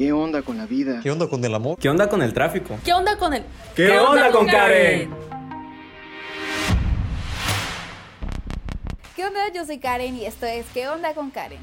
¿Qué onda con la vida? ¿Qué onda con el amor? ¿Qué onda con el tráfico? ¿Qué onda con el... ¿Qué, onda, con Karen? ¿Qué onda? Yo soy Karen y esto es ¿Qué onda con Karen?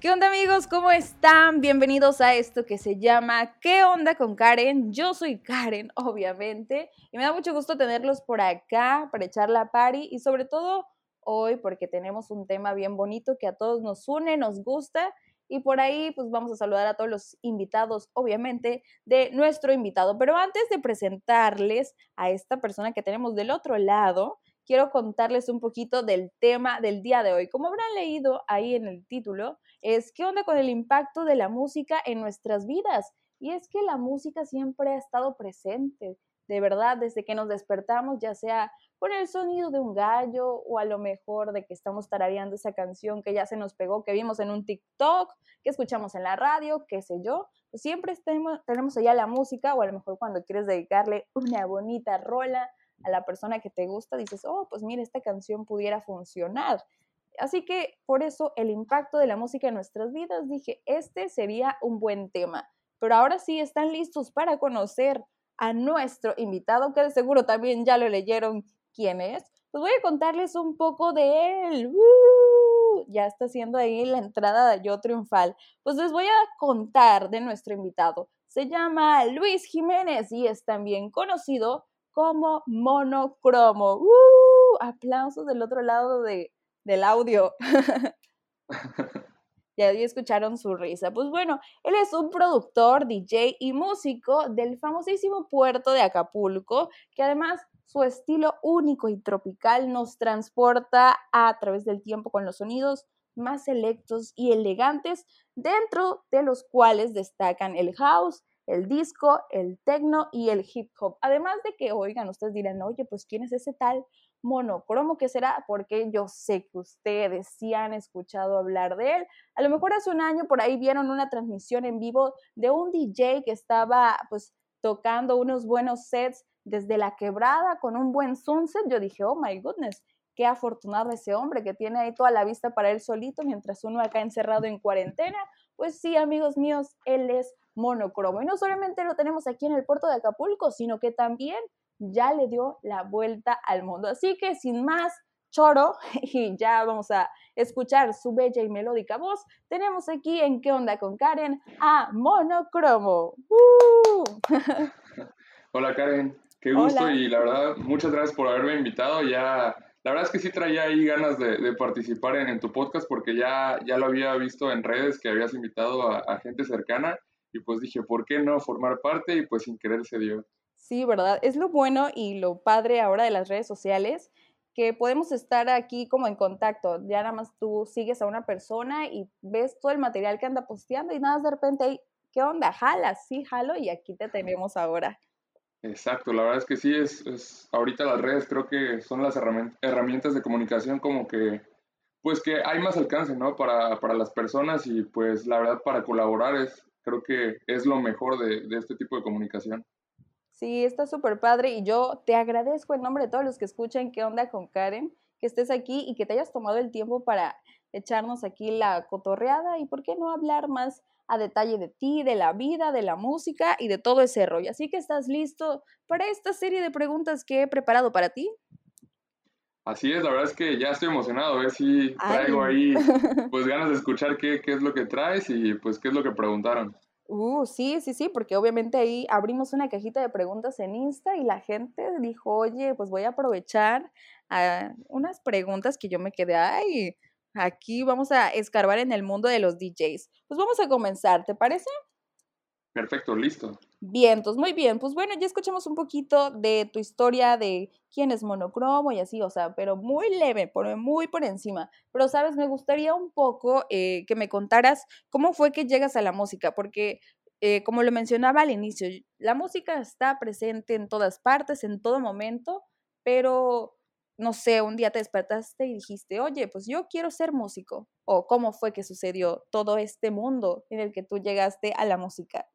¿Qué onda amigos? ¿Cómo están? Bienvenidos a esto que se llama ¿Qué onda con Karen? Yo soy Karen, obviamente, y me da mucho gusto tenerlos por acá para echar la party y sobre todo hoy porque tenemos un tema bien bonito que a todos nos une, nos gusta y por ahí pues vamos a saludar a todos los invitados, obviamente, de nuestro invitado. Pero antes de presentarles a esta persona que tenemos del otro lado, quiero contarles un poquito del tema del día de hoy. Como habrán leído ahí en el título, es qué onda con el impacto de la música en nuestras vidas. Y es que la música siempre ha estado presente, de verdad, desde que nos despertamos, ya sea con el sonido de un gallo o a lo mejor de que estamos tarareando esa canción que ya se nos pegó, que vimos en un TikTok, que escuchamos en la radio, qué sé yo. Pues siempre tenemos, tenemos allá la música o a lo mejor cuando quieres dedicarle una bonita rola a la persona que te gusta, dices, oh, pues mira, esta canción pudiera funcionar. Así que por eso el impacto de la música en nuestras vidas, dije, este sería un buen tema. Pero ahora sí están listos para conocer a nuestro invitado, que de seguro también ya lo leyeron quién es. Pues voy a contarles un poco de él. ¡Uh! Ya está haciendo ahí la entrada de Yo Triunfal. Pues les voy a contar de nuestro invitado. Se llama Luis Jiménez y es también conocido como monocromo. ¡Uh! Aplausos del otro lado de, del audio. ya escucharon su risa. Pues bueno, él es un productor, DJ y músico del famosísimo puerto de Acapulco, que además su estilo único y tropical nos transporta a través del tiempo con los sonidos más selectos y elegantes, dentro de los cuales destacan el house, el disco, el techno y el hip hop. Además de que, oigan, ustedes dirán, oye, pues ¿quién es ese tal monocromo que será? Porque yo sé que ustedes sí han escuchado hablar de él. A lo mejor hace un año por ahí vieron una transmisión en vivo de un DJ que estaba pues tocando unos buenos sets desde la quebrada con un buen sunset. Yo dije, oh my goodness, qué afortunado ese hombre que tiene ahí toda la vista para él solito mientras uno acá encerrado en cuarentena. Pues sí, amigos míos, él es monocromo. Y no solamente lo tenemos aquí en el puerto de Acapulco, sino que también ya le dio la vuelta al mundo. Así que sin más choro, y ya vamos a escuchar su bella y melódica voz, tenemos aquí en ¿Qué onda con Karen? a Monocromo. ¡Uh! Hola Karen, qué gusto y la verdad, muchas gracias por haberme invitado. Ya la verdad es que sí traía ahí ganas de, participar en, tu podcast porque ya, ya lo había visto en redes que habías invitado a, gente cercana y pues dije, ¿por qué no formar parte? Y pues sin querer se dio. Sí, ¿verdad? Es lo bueno y lo padre ahora de las redes sociales que podemos estar aquí como en contacto. Ya nada más tú sigues a una persona y ves todo el material que anda posteando y nada, de repente, ¿qué onda? Jala, sí, jalo y aquí te tenemos ahora. Exacto, la verdad es que sí, es, es ahorita las redes creo que son las herramientas de comunicación como que, pues que hay más alcance, ¿no? Para, para las personas y pues la verdad para colaborar es, creo que es lo mejor de, de este tipo de comunicación. Sí, está súper padre y yo te agradezco en nombre de todos los que escuchan qué onda con Karen, que estés aquí y que te hayas tomado el tiempo para echarnos aquí la cotorreada y por qué no hablar más a detalle de ti, de la vida, de la música y de todo ese rollo. Así que estás listo para esta serie de preguntas que he preparado para ti. Así es, la verdad es que ya estoy emocionado, a ver si traigo ahí pues ganas de escuchar qué, qué es lo que traes y pues qué es lo que preguntaron. Uh, sí, sí, sí, porque obviamente ahí abrimos una cajita de preguntas en Insta y la gente dijo, oye, pues voy a aprovechar a unas preguntas que yo me quedé, ay, Aquí vamos a escarbar en el mundo de los DJs. Pues vamos a comenzar, ¿te parece? Perfecto, listo. Bien, entonces muy bien. Pues bueno, ya escuchamos un poquito de tu historia de quién es monocromo y así, o sea, pero muy leve, muy por encima. Pero, sabes, me gustaría un poco eh, que me contaras cómo fue que llegas a la música, porque eh, como lo mencionaba al inicio, la música está presente en todas partes, en todo momento, pero no sé, un día te despertaste y dijiste, oye, pues yo quiero ser músico? ¿O cómo fue que sucedió todo este mundo en el que tú llegaste a la música?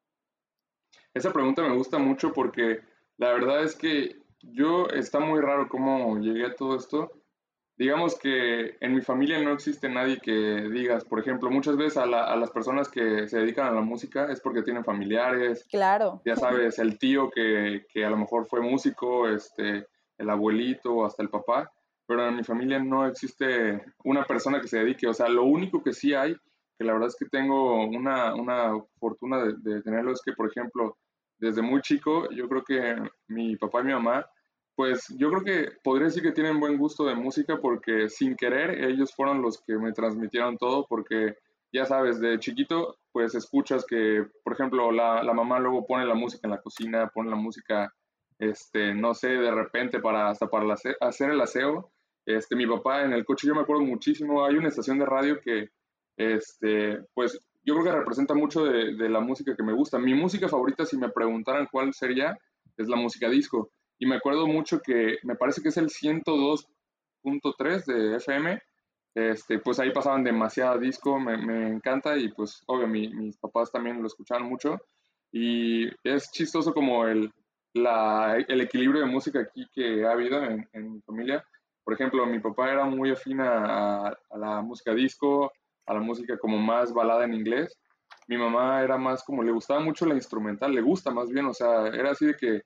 Esa pregunta me gusta mucho porque la verdad es que yo está muy raro cómo llegué a todo esto. digamos que en mi familia no existe nadie que digas, por ejemplo, muchas veces a, las personas que se dedican a la música es porque tienen familiares. Claro. Ya sabes, el tío que, que a lo mejor fue músico, este, el abuelito, hasta el papá. Pero en mi familia no existe una persona que se dedique. O sea, lo único que sí hay, que la verdad es que tengo una, una fortuna de, de tenerlo, es que, por ejemplo, desde muy chico, yo creo que mi papá y mi mamá pues yo creo que podría decir que tienen buen gusto de música porque sin querer ellos fueron los que me transmitieron todo porque ya sabes, de chiquito pues escuchas que, por ejemplo, la, la mamá luego pone la música en la cocina, pone la música, este, no sé, de repente para hasta para hacer el aseo. Este, mi papá en el coche, yo me acuerdo muchísimo, hay una estación de radio que, este, pues yo creo que representa mucho de, de la música que me gusta. Mi música favorita, si me preguntaran cuál sería, es la música disco. Y me acuerdo mucho que me parece que es el 102.3 de FM. Este, pues ahí pasaban demasiada disco, me, me encanta y pues obvio mis papás también lo escuchaban mucho. Y es chistoso como el, la, el equilibrio de música aquí que ha habido en, en mi familia. Por ejemplo, mi papá era muy afín a, a, la música disco, a la música como más balada en inglés. Mi mamá era más como, le gustaba mucho la instrumental, le gusta más bien, o sea, era así de que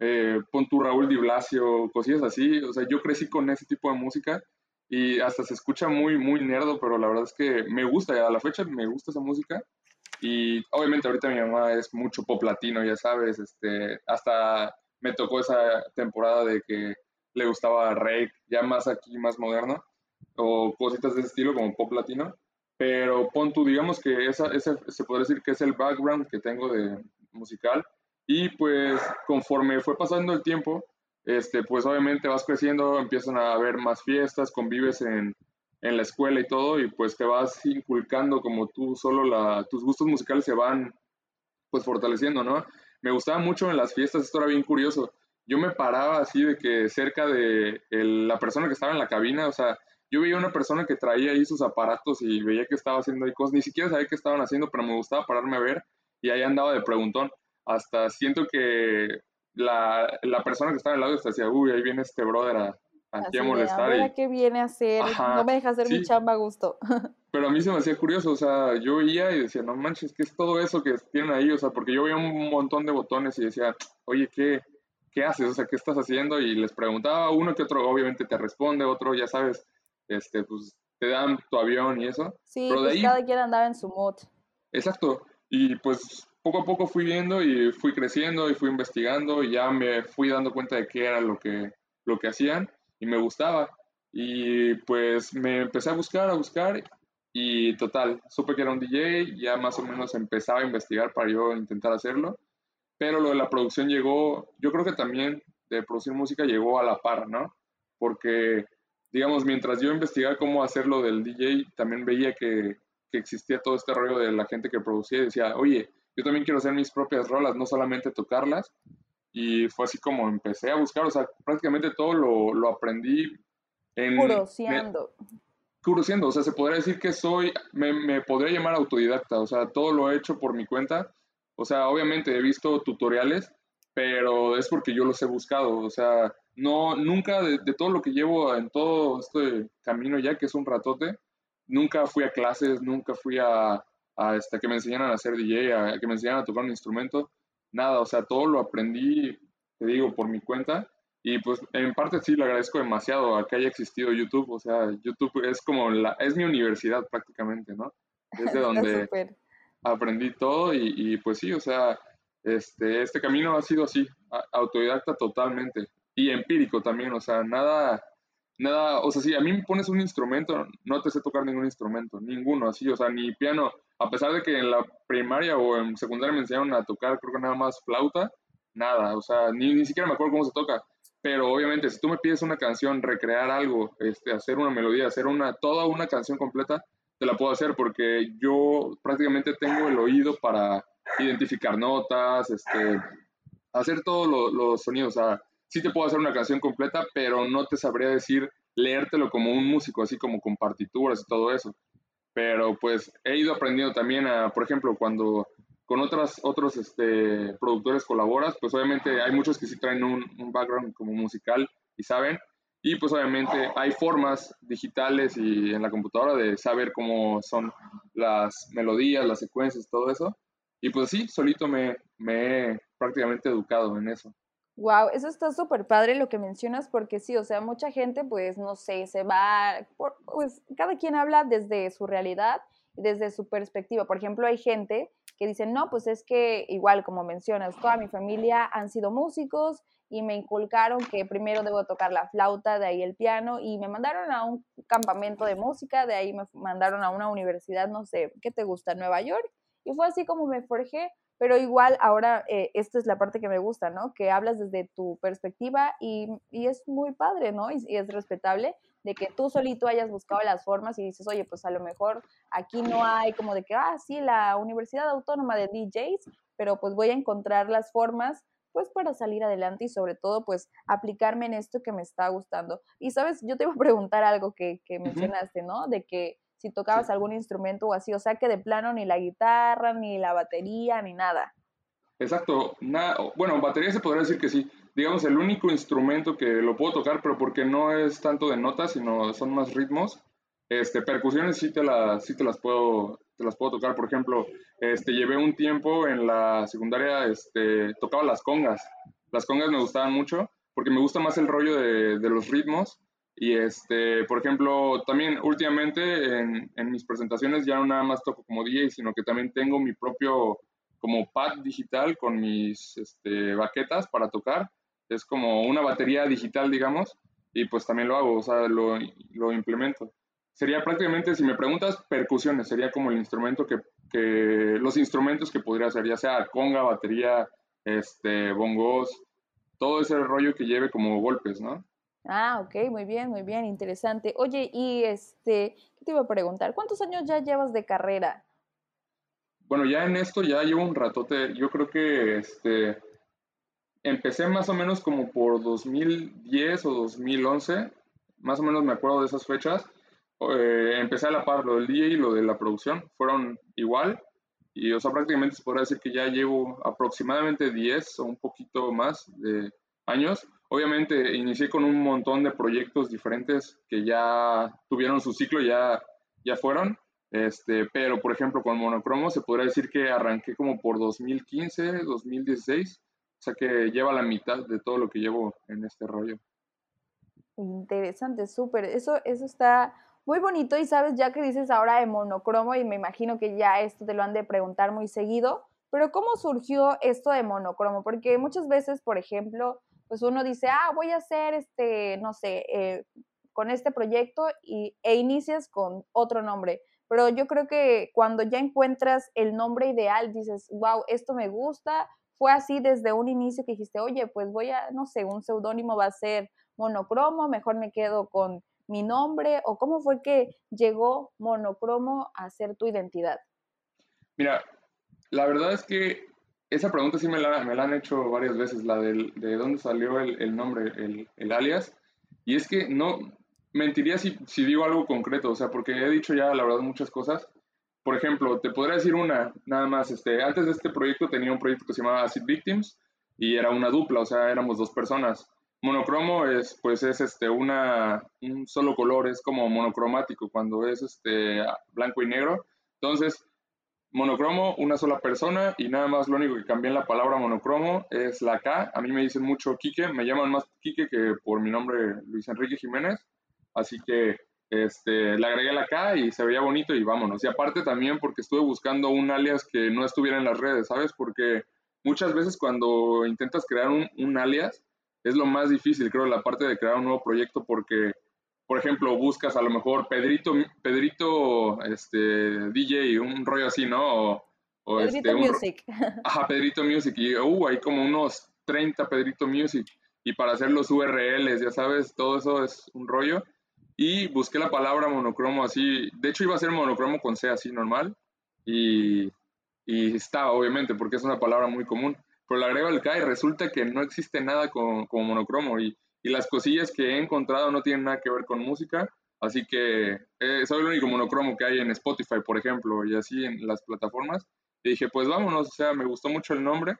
eh, pon tu Raúl Di Blasio, cosillas así. O sea, yo crecí con ese tipo de música y hasta se escucha muy, muy nerdo, pero la verdad es que me gusta, a la fecha me gusta esa música. Y obviamente ahorita mi mamá es mucho pop latino, ya sabes, este, hasta me tocó esa temporada de que le gustaba Rake, ya más aquí, más moderno, o cositas de ese estilo como pop latino. Pero pon tú, digamos que esa, ese se puede decir que es el background que tengo de musical y pues conforme fue pasando el tiempo, este, pues obviamente vas creciendo, empiezan a haber más fiestas, convives en, en la escuela y todo, y pues te vas inculcando como tú solo la, tus gustos musicales se van pues fortaleciendo, ¿no? Me gustaba mucho en las fiestas, esto era bien curioso. Yo me paraba así de que cerca de la persona que estaba en la cabina, o sea, yo veía una persona que traía ahí sus aparatos y veía que estaba haciendo ahí cosas, ni siquiera sabía qué estaban haciendo, pero me gustaba pararme a ver y ahí andaba de preguntón hasta siento que la, la persona que estaba al lado decía, uy, ahí viene este brother a, aquí a molestar. Qué viene a hacer, no me deja hacer mi chamba a gusto. Pero a mí se me hacía curioso, o sea, yo veía y decía, no manches, ¿qué es todo eso que tienen ahí? O sea, porque yo veía un montón de botones y decía, oye, ¿qué, qué haces? O sea, ¿qué estás haciendo? Y les preguntaba, uno que otro obviamente te responde, otro, ya sabes, este, pues te dan tu avión y eso. Sí, Pero pues cada quien andaba en su mood. Exacto. Y pues poco a poco fui viendo y fui creciendo y fui investigando y ya me fui dando cuenta de qué era lo que, lo que hacían y me gustaba. Y pues me empecé a buscar, a buscar y total, supe que era un DJ, ya más o menos empezaba a investigar para yo intentar hacerlo, pero lo de la producción llegó, yo creo que también de producir música llegó a la par, ¿no? Porque, digamos, mientras yo investigaba cómo hacerlo del DJ, también veía que, que existía todo este rollo de la gente que producía y decía, oye, yo también quiero hacer mis propias rolas, no solamente tocarlas. Y fue así como empecé a buscar, o sea, prácticamente todo lo, lo aprendí en... Curoseando, o sea, se podría decir que soy, me, me podría llamar autodidacta, o sea, todo lo he hecho por mi cuenta. O sea, obviamente he visto tutoriales, pero es porque yo los he buscado, o sea, no, nunca de, de, todo lo que llevo en todo este camino ya, que es un ratote, nunca fui a clases, nunca fui a, a este, que me enseñaran a hacer DJ, a que me enseñaran a tocar un instrumento, nada, o sea, todo lo aprendí, te digo, por mi cuenta. Y pues en parte sí le agradezco demasiado a que haya existido YouTube, o sea, YouTube es como la, es mi universidad prácticamente, ¿no? Es de donde aprendí todo y, y, pues sí, o sea, este, este camino ha sido así, autodidacta totalmente y empírico también, o sea, nada, nada, o sea, si a mí me pones un instrumento, no te sé tocar ningún instrumento, ninguno, así, o sea, ni piano, a pesar de que en la primaria o en secundaria me enseñaron a tocar, creo que nada más flauta, nada, o sea, ni, ni siquiera me acuerdo cómo se toca, pero obviamente si tú me pides una canción, recrear algo, este, hacer una melodía, hacer una, toda una canción completa, te la puedo hacer porque yo prácticamente tengo el oído para identificar notas, este, hacer todos los sonidos, o sea, sí te puedo hacer una canción completa, pero no te sabría decir leértelo como un músico, así como con partituras y todo eso. Pero pues he ido aprendiendo también a, por ejemplo, cuando con otras, otros este, productores colaboras, pues obviamente hay muchos que sí traen un, background como musical y saben, Y pues obviamente hay formas digitales y en la computadora de saber cómo son las melodías, las secuencias, todo eso. Y pues sí, solito me, me he prácticamente educado en eso. Wow, eso está súper padre lo que mencionas porque sí, o sea, mucha gente pues no sé, se va, pues cada quien habla desde su realidad y desde su perspectiva. Por ejemplo, hay gente que dice, no, pues es que igual como mencionas, toda mi familia han sido músicos y me inculcaron que primero debo tocar la flauta, de ahí el piano y me mandaron a un campamento de música, de ahí me mandaron a una universidad, no sé, ¿qué te gusta? Nueva York. Y fue así como me forjé pero igual ahora eh, esta es la parte que me gusta, ¿no? Que hablas desde tu perspectiva y, y es muy padre, ¿no? Y, es respetable de que tú solito hayas buscado las formas y dices, oye, pues a lo mejor aquí no hay como de que, ah, sí, la Universidad Autónoma de DJs, pero pues voy a encontrar las formas pues para salir adelante y sobre todo pues aplicarme en esto que me está gustando. Y sabes, yo te iba a preguntar algo que, que mencionaste, ¿no? De que si tocabas algún instrumento o así, o sea que de plano ni la guitarra, ni la batería, ni nada. Exacto, nada, bueno, batería se podría decir que sí. Digamos, el único instrumento que lo puedo tocar, pero porque no es tanto de notas, sino son más ritmos. Este, percusiones sí te las, sí te las puedo, te las puedo tocar. Por ejemplo, este, llevé un tiempo en la secundaria, este, tocaba las congas. Las congas me gustaban mucho porque me gusta más el rollo de, de los ritmos y este, por ejemplo, también últimamente en, en, mis presentaciones ya no nada más toco como DJ, sino que también tengo mi propio como pad digital con mis este, baquetas para tocar. Es como una batería digital, digamos, y pues también lo hago, o sea, lo, lo implemento. Sería prácticamente, si me preguntas, percusiones, sería como el instrumento que, que los instrumentos que podría hacer, ya sea conga, batería, este, bongos, todo ese rollo que lleve como golpes, ¿no? Ah, ok, muy bien, muy bien, interesante. Oye, y este, ¿qué te iba a preguntar? ¿Cuántos años ya llevas de carrera? Bueno, ya en esto ya llevo un ratote. Yo creo que este, empecé más o menos como por 2010 o 2011. Más o menos me acuerdo de esas fechas. Eh, empecé a la par, lo del día y lo de la producción fueron igual. Y, o sea, prácticamente se podría decir que ya llevo aproximadamente 10 o un poquito más de años Obviamente inicié con un montón de proyectos diferentes que ya tuvieron su ciclo, ya, ya fueron, este, pero por ejemplo con Monocromo se podría decir que arranqué como por 2015, 2016, o sea que lleva la mitad de todo lo que llevo en este rollo. Interesante, súper, eso, eso está muy bonito y sabes, ya que dices ahora de monocromo y me imagino que ya esto te lo han de preguntar muy seguido, pero ¿cómo surgió esto de monocromo? Porque muchas veces, por ejemplo, pues uno dice, ah, voy a hacer este, no sé, eh, con este proyecto y, e inicias con otro nombre. Pero yo creo que cuando ya encuentras el nombre ideal, dices, wow, esto me gusta. Fue así desde un inicio que dijiste, oye, pues voy a, no sé, un seudónimo va a ser monocromo, mejor me quedo con mi nombre, o cómo fue que llegó monocromo a ser tu identidad. Mira, la verdad es que esa pregunta sí me la, me la han hecho varias veces, la del, de dónde salió el, el nombre, el, el, alias. Y es que no, mentiría si, si, digo algo concreto, o sea, porque he dicho ya, la verdad, muchas cosas. Por ejemplo, te podría decir una, nada más, este, antes de este proyecto tenía un proyecto que se llamaba Acid Victims y era una dupla, o sea, éramos dos personas. Monocromo es, pues, es este, una, un solo color, es como monocromático cuando es este, blanco y negro. Entonces, monocromo, una sola persona y nada más lo único que cambié en la palabra monocromo es la K. A mí me dicen mucho Quique, me llaman más Quique que por mi nombre Luis Enrique Jiménez. Así que este, le agregué la K y se veía bonito y vámonos. Y aparte también porque estuve buscando un alias que no estuviera en las redes, ¿sabes? Porque muchas veces cuando intentas crear un, un alias es lo más difícil, creo, la parte de crear un nuevo proyecto porque por ejemplo, buscas a lo mejor Pedrito, Pedrito, este, DJ, un rollo así, ¿no? O, Pedrito este, Music. ajá, Pedrito Music. Y, uh, hay como unos 30 Pedrito Music. Y para hacer los URLs, ya sabes, todo eso es un rollo. Y busqué la palabra monocromo así. De hecho, iba a ser monocromo con C así normal. Y, y está, obviamente, porque es una palabra muy común. Pero le agrego el K y resulta que no existe nada como monocromo. Y y las cosillas que he encontrado no tienen nada que ver con música, así que eh, soy el único monocromo que hay en Spotify, por ejemplo, y así en las plataformas. Y dije, pues vámonos, o sea, me gustó mucho el nombre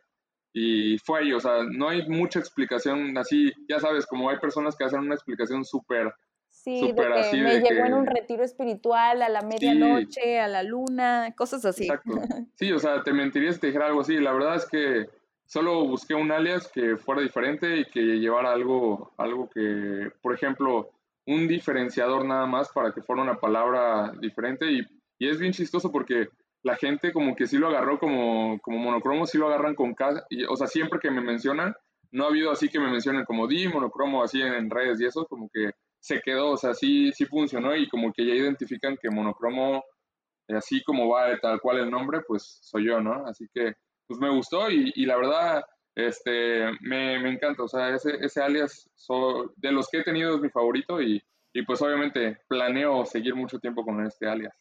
y fue ahí, o sea, no hay mucha explicación así, ya sabes, como hay personas que hacen una explicación súper... Sí, de que me llegó en un retiro espiritual a la medianoche, a la luna, cosas así. Exacto. Sí, o sea, te mentiría si te dijera algo así. La verdad es que solo busqué un alias que fuera diferente y que llevara algo, algo que, por ejemplo, un diferenciador nada más para que fuera una palabra diferente. Y, y es bien chistoso porque la gente como que sí lo agarró como, como monocromo, sí lo agarran con casa, y, o sea, siempre que me mencionan, no ha habido así que me mencionen como di monocromo así en, redes y eso, como que se quedó, o sea, sí, sí funcionó y como que ya identifican que monocromo, eh, así como va tal cual el nombre, pues soy yo, ¿no? Así que, pues me gustó y, y la verdad, este, me, me, encanta, o sea, ese, ese alias de los que he tenido es mi favorito y, y pues obviamente planeo seguir mucho tiempo con este alias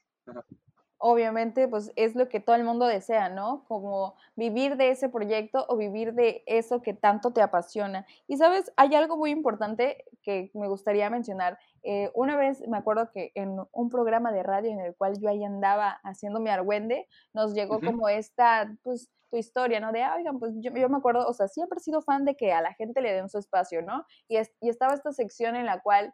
obviamente, pues es lo que todo el mundo desea, ¿no? Como vivir de ese proyecto o vivir de eso que tanto te apasiona. Y sabes, hay algo muy importante que me gustaría mencionar. Eh, una vez me acuerdo que en un programa de radio en el cual yo ahí andaba haciendo mi argüende, nos llegó como esta, pues, tu historia, ¿no? De, ah, oigan, pues yo, me acuerdo, o sea, siempre he sido fan de que a la gente le den su espacio, ¿no? Y, y estaba esta sección en la cual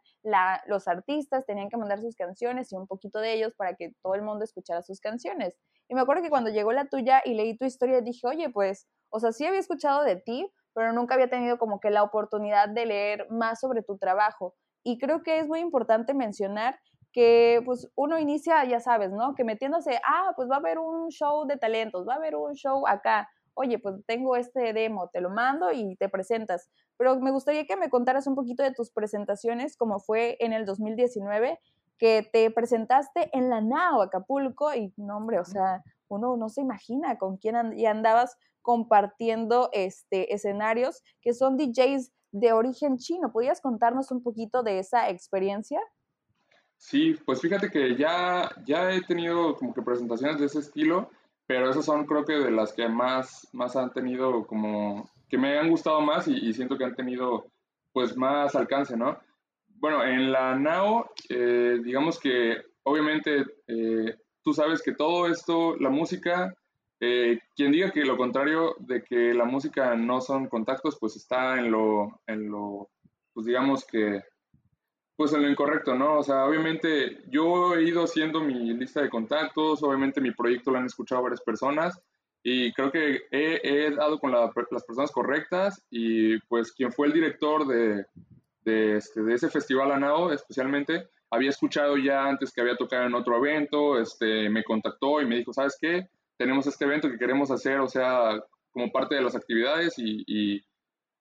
los artistas tenían que mandar sus canciones y un poquito de ellos para que todo el mundo escuchara sus canciones. Y me acuerdo que cuando llegó la tuya y leí tu historia, dije, oye, pues, o sea, sí había escuchado de ti, pero nunca había tenido como que la oportunidad de leer más sobre tu trabajo. Y creo que es muy importante mencionar que pues uno inicia, ya sabes, ¿no? Que metiéndose, ah, pues va a haber un show de talentos, va a haber un show acá. Oye, pues tengo este demo, te lo mando y te presentas. Pero me gustaría que me contaras un poquito de tus presentaciones, como fue en el 2019, que te presentaste en la NAO, Acapulco, y no, hombre, o sea, uno no se imagina con quién andabas compartiendo este, escenarios que son DJs de origen chino. ¿Podrías contarnos un poquito de esa experiencia? Sí, pues fíjate que ya, ya he tenido como que presentaciones de ese estilo, pero esas son creo que de las que más, más han tenido como, que me han gustado más y, siento que han tenido pues más alcance, ¿no? Bueno, en la NAO, eh, digamos que obviamente eh, tú sabes que todo esto, la música, eh, quien diga que lo contrario de que la música no son contactos, pues está en lo, en lo pues digamos que pues en lo incorrecto, ¿no? O sea, obviamente yo he ido haciendo mi lista de contactos, obviamente mi proyecto lo han escuchado varias personas y creo que he, dado con las personas correctas y pues quien fue el director de, de, este, de ese festival ANAO especialmente, había escuchado ya antes que había tocado en otro evento, este, me contactó y me dijo, ¿sabes qué? Tenemos este evento que queremos hacer, o sea, como parte de las actividades y,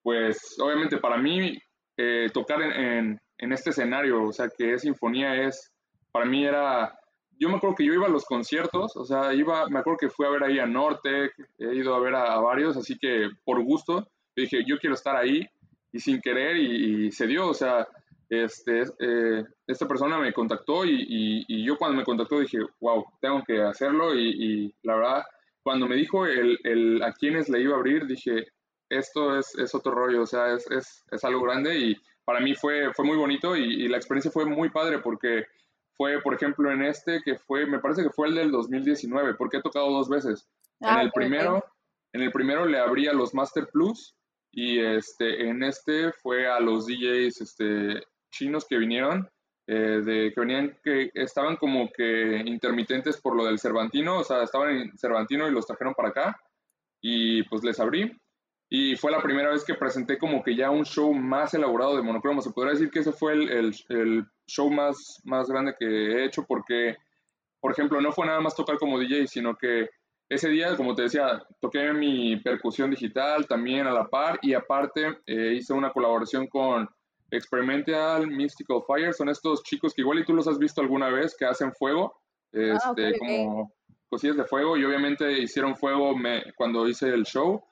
pues obviamente para mí eh, tocar en en este escenario, o sea, que es sinfonía es, para mí era, yo me acuerdo que yo iba a los conciertos, o sea, iba, me acuerdo que fui a ver ahí a Norte, he ido a ver a, varios, así que por gusto, dije, yo quiero estar ahí, y sin querer, y, se dio, o sea, este, eh, esta persona me contactó y, y, yo cuando me contactó dije, wow, tengo que hacerlo y, la verdad, cuando me dijo el, el, a quiénes le iba a abrir, dije, esto es, es otro rollo, o sea, es, es, es algo grande y para mí fue, fue muy bonito y, la experiencia fue muy padre porque fue, por ejemplo, en este que fue, me parece que fue el del 2019, porque he tocado dos veces. en, ah, el primero, en el primero le abrí a los Master Plus y este, en este fue a los DJs este, chinos que vinieron, eh, de, que venían, que estaban como que intermitentes por lo del Cervantino, o sea, estaban en Cervantino y los trajeron para acá y pues les abrí y fue la primera vez que presenté como que ya un show más elaborado de monocromo. Se podría decir que ese fue el, el, show más, más grande que he hecho porque, por ejemplo, no fue nada más tocar como DJ, sino que ese día, como te decía, toqué mi percusión digital también a la par y aparte eh, hice una colaboración con Experimental Mystical Fire. Son estos chicos que igual y tú los has visto alguna vez que hacen fuego, ah, este, como cosillas de fuego y obviamente hicieron fuego me, cuando hice el show.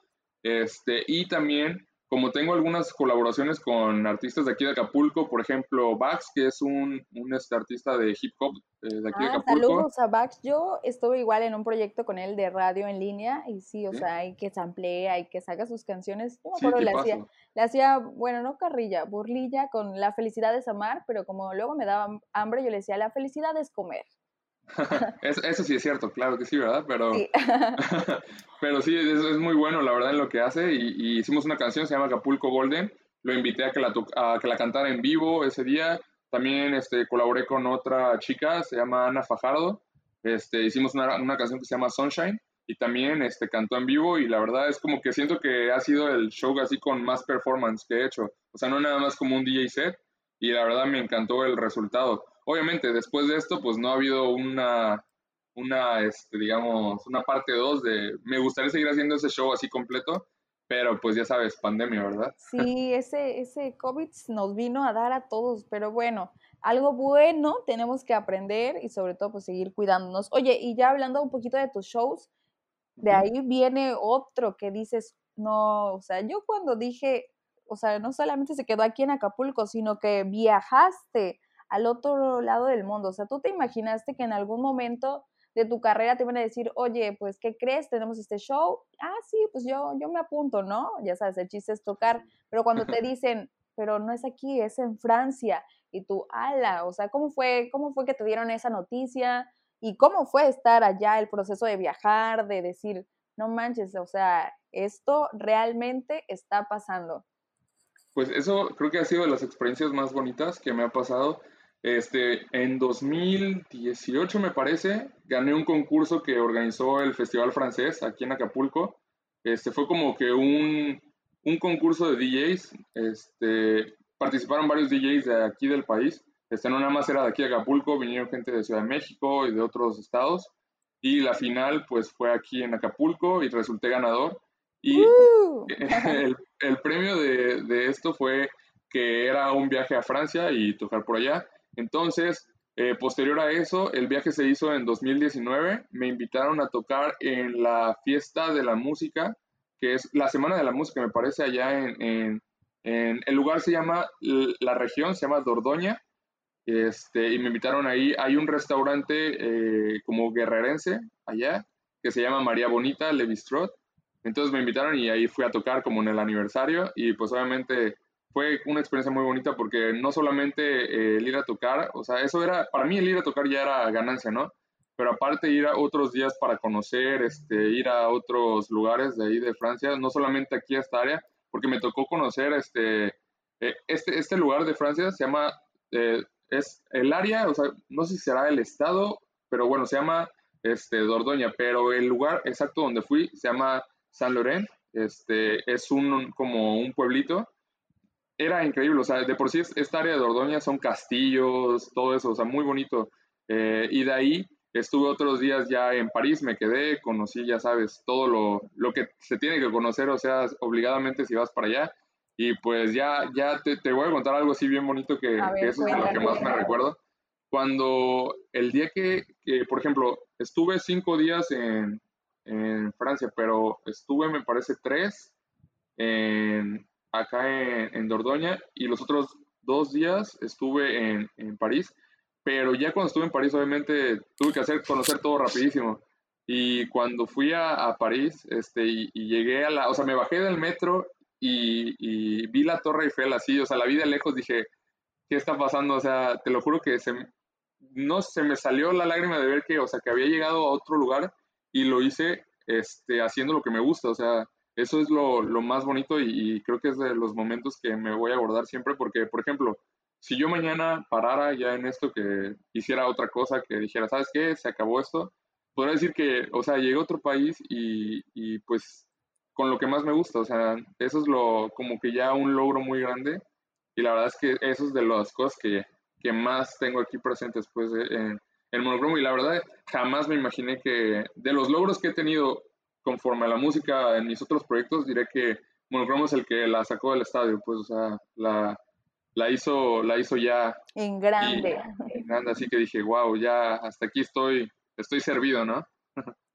Este, y también, como tengo algunas colaboraciones con artistas de aquí de Acapulco, por ejemplo, Bax, que es un, un este, artista de hip hop eh, de aquí de ah, Acapulco. Saludos a Bax. Yo estuve igual en un proyecto con él de radio en línea y sí, o sea, hay que samplee, hay que sacar sus canciones. Yo me acuerdo, le, hacía, le hacía, bueno, no carrilla, burlilla con La felicidad es amar, pero como luego me daba hambre, yo le decía, la felicidad es comer. eso, sí es cierto, claro que sí, ¿verdad? Pero sí, pero sí es, muy bueno, la verdad, en lo que hace. Y, hicimos una canción, se llama Acapulco Golden. Lo invité a que la, a que la cantara en vivo ese día. También este, colaboré con otra chica, se llama Ana Fajardo. Este, hicimos una, una canción que se llama Sunshine y también este, cantó en vivo y la verdad es como que siento que ha sido el show así con más performance que he hecho. O sea, no nada más como un DJ set y la verdad me encantó el resultado. Obviamente, después de esto, pues no ha habido una, una este, digamos, una parte 2 de, me gustaría seguir haciendo ese show así completo, pero pues ya sabes, pandemia, ¿verdad? Sí, ese, ese COVID nos vino a dar a todos, pero bueno, algo bueno tenemos que aprender y sobre todo pues seguir cuidándonos. Oye, y ya hablando un poquito de tus shows, de ahí viene otro que dices, no, o sea, yo cuando dije, o sea, no solamente se quedó aquí en Acapulco, sino que viajaste al otro lado del mundo. O sea, tú te imaginaste que en algún momento de tu carrera te iban a decir, oye, pues, ¿qué crees? Tenemos este show. Ah, sí, pues yo, yo me apunto, ¿no? Ya sabes, el chiste es tocar. Pero cuando te dicen, pero no es aquí, es en Francia. Y tú, ala, o sea, ¿cómo fue, cómo fue que te dieron esa noticia? ¿Y cómo fue estar allá, el proceso de viajar, de decir, no manches, o sea, esto realmente está pasando? Pues eso creo que ha sido de las experiencias más bonitas que me ha pasado este, en 2018 me parece, gané un concurso que organizó el Festival Francés aquí en Acapulco. Este, fue como que un, un concurso de DJs. Este, participaron varios DJs de aquí del país. Este, no nada más era de aquí de Acapulco, vinieron gente de Ciudad de México y de otros estados. Y la final pues fue aquí en Acapulco y resulté ganador. Y ¡Uh! el, el, premio de, de esto fue que era un viaje a Francia y tocar por allá. Entonces, eh, posterior a eso, el viaje se hizo en 2019. Me invitaron a tocar en la fiesta de la música, que es la Semana de la Música, me parece, allá en, el lugar se llama, la región se llama Dordoña. Este, y me invitaron ahí. Hay un restaurante eh, como guerrerense allá, que se llama María Bonita Levistrot. Entonces me invitaron y ahí fui a tocar como en el aniversario y pues obviamente fue una experiencia muy bonita porque no solamente eh, el ir a tocar, o sea, eso era, para mí el ir a tocar ya era ganancia, ¿no? Pero aparte ir a otros días para conocer, este, ir a otros lugares de ahí de Francia, no solamente aquí a esta área, porque me tocó conocer este, eh, este, este lugar de Francia, se llama, eh, es el área, o sea, no sé si será el estado, pero bueno, se llama este, Dordoña, pero el lugar exacto donde fui se llama San Laurent, este, es un, como un pueblito, era increíble, o sea, de por sí esta área de Dordoña son castillos, todo eso, o sea, muy bonito. Eh, y de ahí estuve otros días ya en París, me quedé, conocí, ya sabes, todo lo, lo que se tiene que conocer, o sea, obligadamente si vas para allá. Y pues ya, ya te, te voy a contar algo así bien bonito que, eso es lo que más me recuerdo. Cuando el día que, que, por ejemplo, estuve cinco días en, en Francia, pero estuve, me parece, tres en, acá en, Dordoña y los otros dos días estuve en, en, París, pero ya cuando estuve en París obviamente tuve que hacer conocer todo rapidísimo. Y cuando fui a, a París este, y, llegué a la, o sea, me bajé del metro y, y, vi la Torre Eiffel así, o sea, la vi de lejos, dije, ¿qué está pasando? O sea, te lo juro que se, no se me salió la lágrima de ver que, o sea, que había llegado a otro lugar y lo hice este, haciendo lo que me gusta, o sea, eso es lo, más bonito y, creo que es de los momentos que me voy a abordar siempre porque, por ejemplo, si yo mañana parara ya en esto que hiciera otra cosa, que dijera, ¿sabes qué? Se acabó esto, podría decir que, o sea, llegué a otro país y, y pues con lo que más me gusta, o sea, eso es lo, como que ya un logro muy grande y la verdad es que eso es de las cosas que, que más tengo aquí presentes pues en el monocromo y la verdad jamás me imaginé que de los logros que he tenido conforme a la música en mis otros proyectos, diré que Monocromo es el que la sacó del estadio, pues, o sea, la, la hizo, la hizo ya. En grande. en grande, así que dije, wow, ya hasta aquí estoy, estoy servido, ¿no?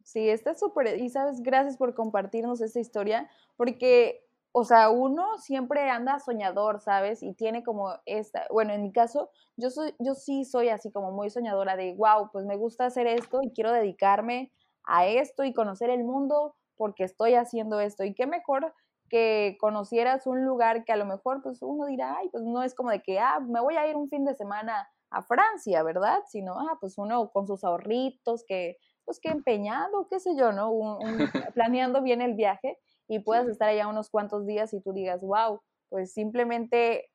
Sí, está súper, y sabes, gracias por compartirnos esta historia, porque, o sea, uno siempre anda soñador, ¿sabes? Y tiene como esta, bueno, en mi caso, yo, soy, yo sí soy así como muy soñadora de, wow, pues me gusta hacer esto y quiero dedicarme a esto y conocer el mundo porque estoy haciendo esto. Y qué mejor que conocieras un lugar que a lo mejor pues uno dirá, ay, pues no es como de que, ah, me voy a ir un fin de semana a Francia, ¿verdad? Sino, ah, pues uno con sus ahorritos, que pues que empeñado, qué sé yo, ¿no? planeando bien el viaje y puedas estar allá unos cuantos días y tú digas, wow, pues simplemente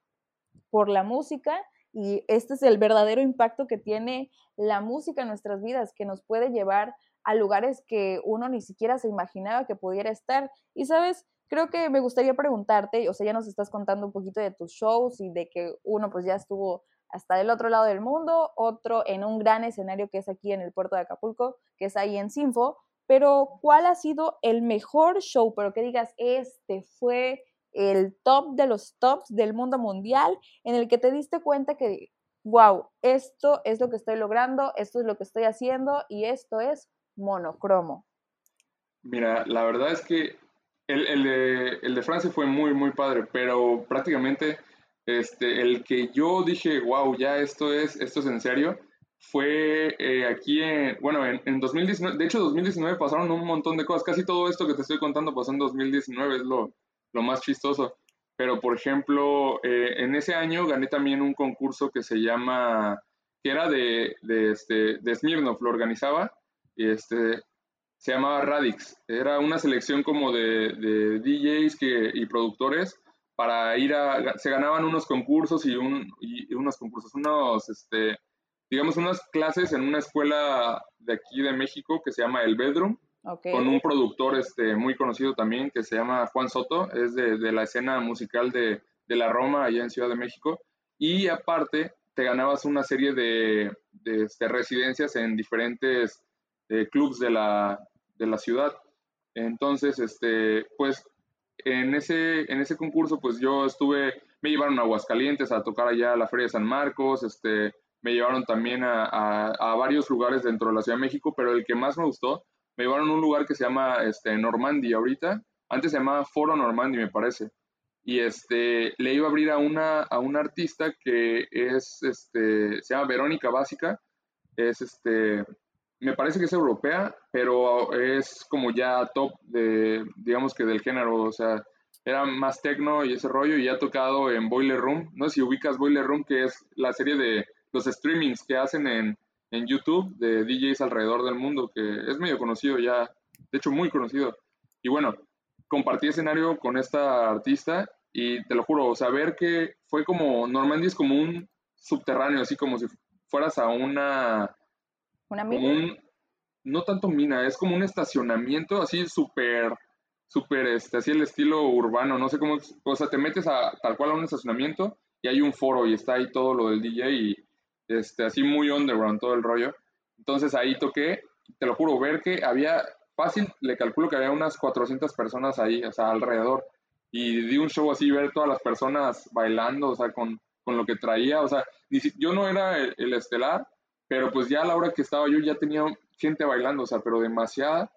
por la música y este es el verdadero impacto que tiene la música en nuestras vidas, que nos puede llevar a lugares que uno ni siquiera se imaginaba que pudiera estar. Y sabes, creo que me gustaría preguntarte, o sea, ya nos estás contando un poquito de tus shows y de que uno pues ya estuvo hasta del otro lado del mundo, otro en un gran escenario que es aquí en el puerto de Acapulco, que es ahí en Sinfo, pero ¿cuál ha sido el mejor show? Pero que digas, este fue el top de los tops del mundo mundial, en el que te diste cuenta que, wow, esto es lo que estoy logrando, esto es lo que estoy haciendo y esto es monocromo. Mira, la verdad es que el, de, Francia fue muy, muy padre, pero prácticamente este, el que yo dije, wow, ya esto es, esto es en serio, fue eh, aquí, en, bueno, en, en, 2019, de hecho 2019 pasaron un montón de cosas, casi todo esto que te estoy contando pasó en 2019, es lo, lo más chistoso. Pero, por ejemplo, eh, en ese año gané también un concurso que se llama, que era de, de, este, de Smirnov, lo organizaba, y este, se llamaba Radix. Era una selección como de, de DJs que, y productores para ir a, se ganaban unos concursos y, un, y unos concursos, unos, este, digamos, unas clases en una escuela de aquí de México que se llama El Bedroom, con un productor este, muy conocido también que se llama Juan Soto, es de, de la escena musical de, de, la Roma allá en Ciudad de México. Y aparte, te ganabas una serie de, de este, residencias en diferentes clubs de la, de la ciudad. Entonces, este, pues en ese, en ese concurso, pues yo estuve, me llevaron a Aguascalientes a tocar allá a la Feria de San Marcos, este, me llevaron también a, a, a varios lugares dentro de la Ciudad de México, pero el que más me gustó me llevaron a un lugar que se llama este, Normandy ahorita. Antes se llamaba Foro Normandy, me parece. Y este, le iba a abrir a una, a una artista que es, este, se llama Verónica Básica. Es, este, me parece que es europea, pero es como ya top de, digamos que del género. O sea, era más techno y ese rollo y ha tocado en Boiler Room. No sé si ubicas Boiler Room, que es la serie de los streamings que hacen en, en YouTube de DJs alrededor del mundo, que es medio conocido ya, de hecho muy conocido. Y bueno, compartí escenario con esta artista y te lo juro, o sea, ver que fue como, Normandy es como un subterráneo, así como si fueras a una... ¿Una mina? no tanto mina, es como un estacionamiento así súper, súper, este, así el estilo urbano, no sé cómo, o sea, te metes a tal cual a un estacionamiento y hay un foro y está ahí todo lo del DJ y este, así muy underground todo el rollo. Entonces ahí toqué, te lo juro, ver que había, fácil, le calculo que había unas 400 personas ahí, o sea, alrededor. Y di un show así, ver todas las personas bailando, o sea, con, con lo que traía, o sea, yo no era el, estelar, pero pues ya a la hora que estaba yo ya tenía gente bailando, o sea, pero demasiada.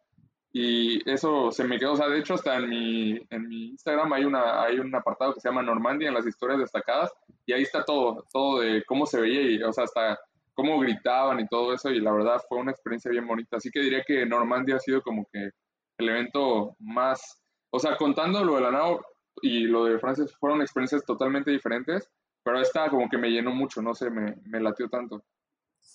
Y eso se me quedó, o sea, de hecho hasta en mi, en mi Instagram hay, una, hay un apartado que se llama Normandia en las historias destacadas y ahí está todo, todo de cómo se veía y, o sea, hasta cómo gritaban y todo eso y la verdad fue una experiencia bien bonita. Así que diría que Normandia ha sido como que el evento más, o sea, contando lo de la NAO y lo de Francia fueron experiencias totalmente diferentes, pero esta como que me llenó mucho, no sé, me, me latió tanto.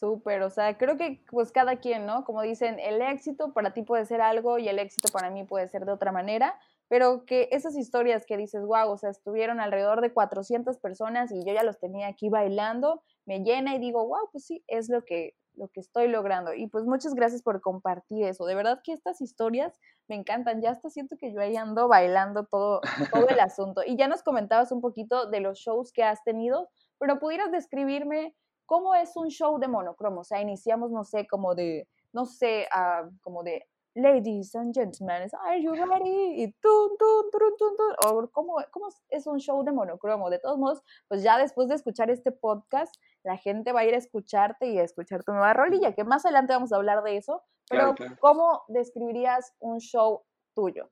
Súper, o sea, creo que pues cada quien, ¿no? Como dicen, el éxito para ti puede ser algo y el éxito para mí puede ser de otra manera, pero que esas historias que dices, wow, o sea, estuvieron alrededor de 400 personas y yo ya los tenía aquí bailando, me llena y digo, wow, pues sí, es lo que, lo que estoy logrando. Y pues muchas gracias por compartir eso. De verdad que estas historias me encantan. Ya hasta siento que yo ahí ando bailando todo, todo el asunto. Y ya nos comentabas un poquito de los shows que has tenido, pero pudieras describirme ¿Cómo es un show de monocromo? O sea, iniciamos, no sé, como de, no sé, uh, como de Ladies and gentlemen, are you ready? Y tun, tun, tun, tun, tun. O ¿cómo, ¿cómo, es un show de monocromo? De todos modos, pues ya después de escuchar este podcast, la gente va a ir a escucharte y a escuchar tu nueva rolilla, que más adelante vamos a hablar de eso. Pero, ¿cómo describirías un show tuyo?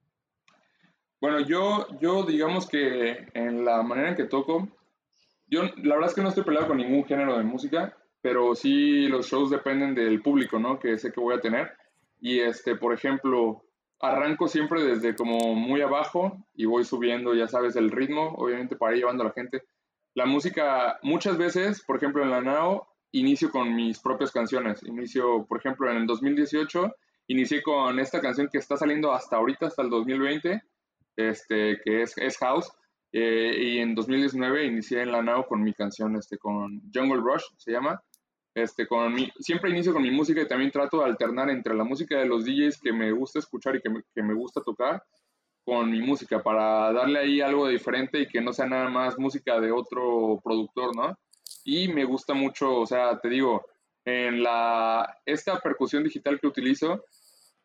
Bueno, yo, yo digamos que en la manera en que toco, yo la verdad es que no estoy peleado con ningún género de música, pero sí los shows dependen del público, ¿no? Que sé que voy a tener. Y este, por ejemplo, arranco siempre desde como muy abajo y voy subiendo, ya sabes, el ritmo, obviamente para ir llevando a la gente. La música, muchas veces, por ejemplo, en la NAO, inicio con mis propias canciones. Inicio, por ejemplo, en el 2018, inicié con esta canción que está saliendo hasta ahorita, hasta el 2020, este, que es, es House. Eh, y en 2019 inicié en la NAO con mi canción, este, con Jungle Rush, se llama. Este, con mi, siempre inicio con mi música y también trato de alternar entre la música de los DJs que me gusta escuchar y que me, que me gusta tocar con mi música para darle ahí algo diferente y que no sea nada más música de otro productor, ¿no? Y me gusta mucho, o sea, te digo, en la, esta percusión digital que utilizo,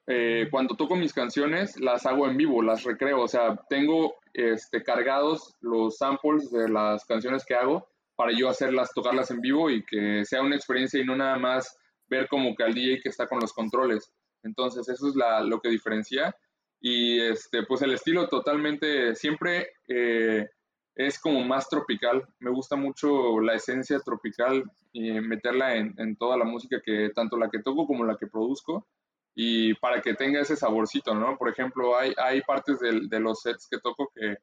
eh, cuando toco mis canciones, las hago en vivo, las recreo, o sea, tengo este, cargados los samples de las canciones que hago para yo hacerlas, tocarlas en vivo y que sea una experiencia y no nada más ver como que al DJ que está con los controles. Entonces, eso es la, lo que diferencia. Y este, pues el estilo totalmente, siempre eh, es como más tropical. Me gusta mucho la esencia tropical y meterla en, en, toda la música que, tanto la que toco como la que produzco. Y para que tenga ese saborcito, ¿no? Por ejemplo, hay, hay partes de, de los sets que toco que,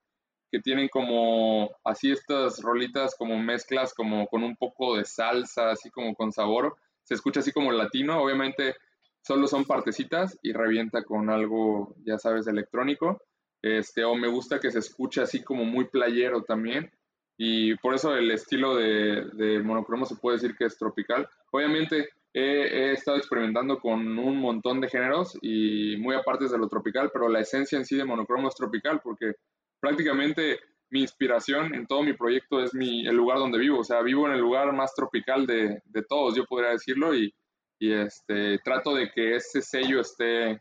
que tienen como así estas rolitas como mezclas como con un poco de salsa, así como con sabor. Se escucha así como latino, obviamente solo son partecitas y revienta con algo, ya sabes, electrónico. Este, o me gusta que se escuche así como muy playero también. Y por eso el estilo de, de monocromo se puede decir que es tropical. Obviamente he, estado experimentando con un montón de géneros y muy aparte de lo tropical, pero la esencia en sí de monocromo es tropical porque prácticamente mi inspiración en todo mi proyecto es mi, el lugar donde vivo. O sea, vivo en el lugar más tropical de, de todos, yo podría decirlo, y, y, este, trato de que ese sello esté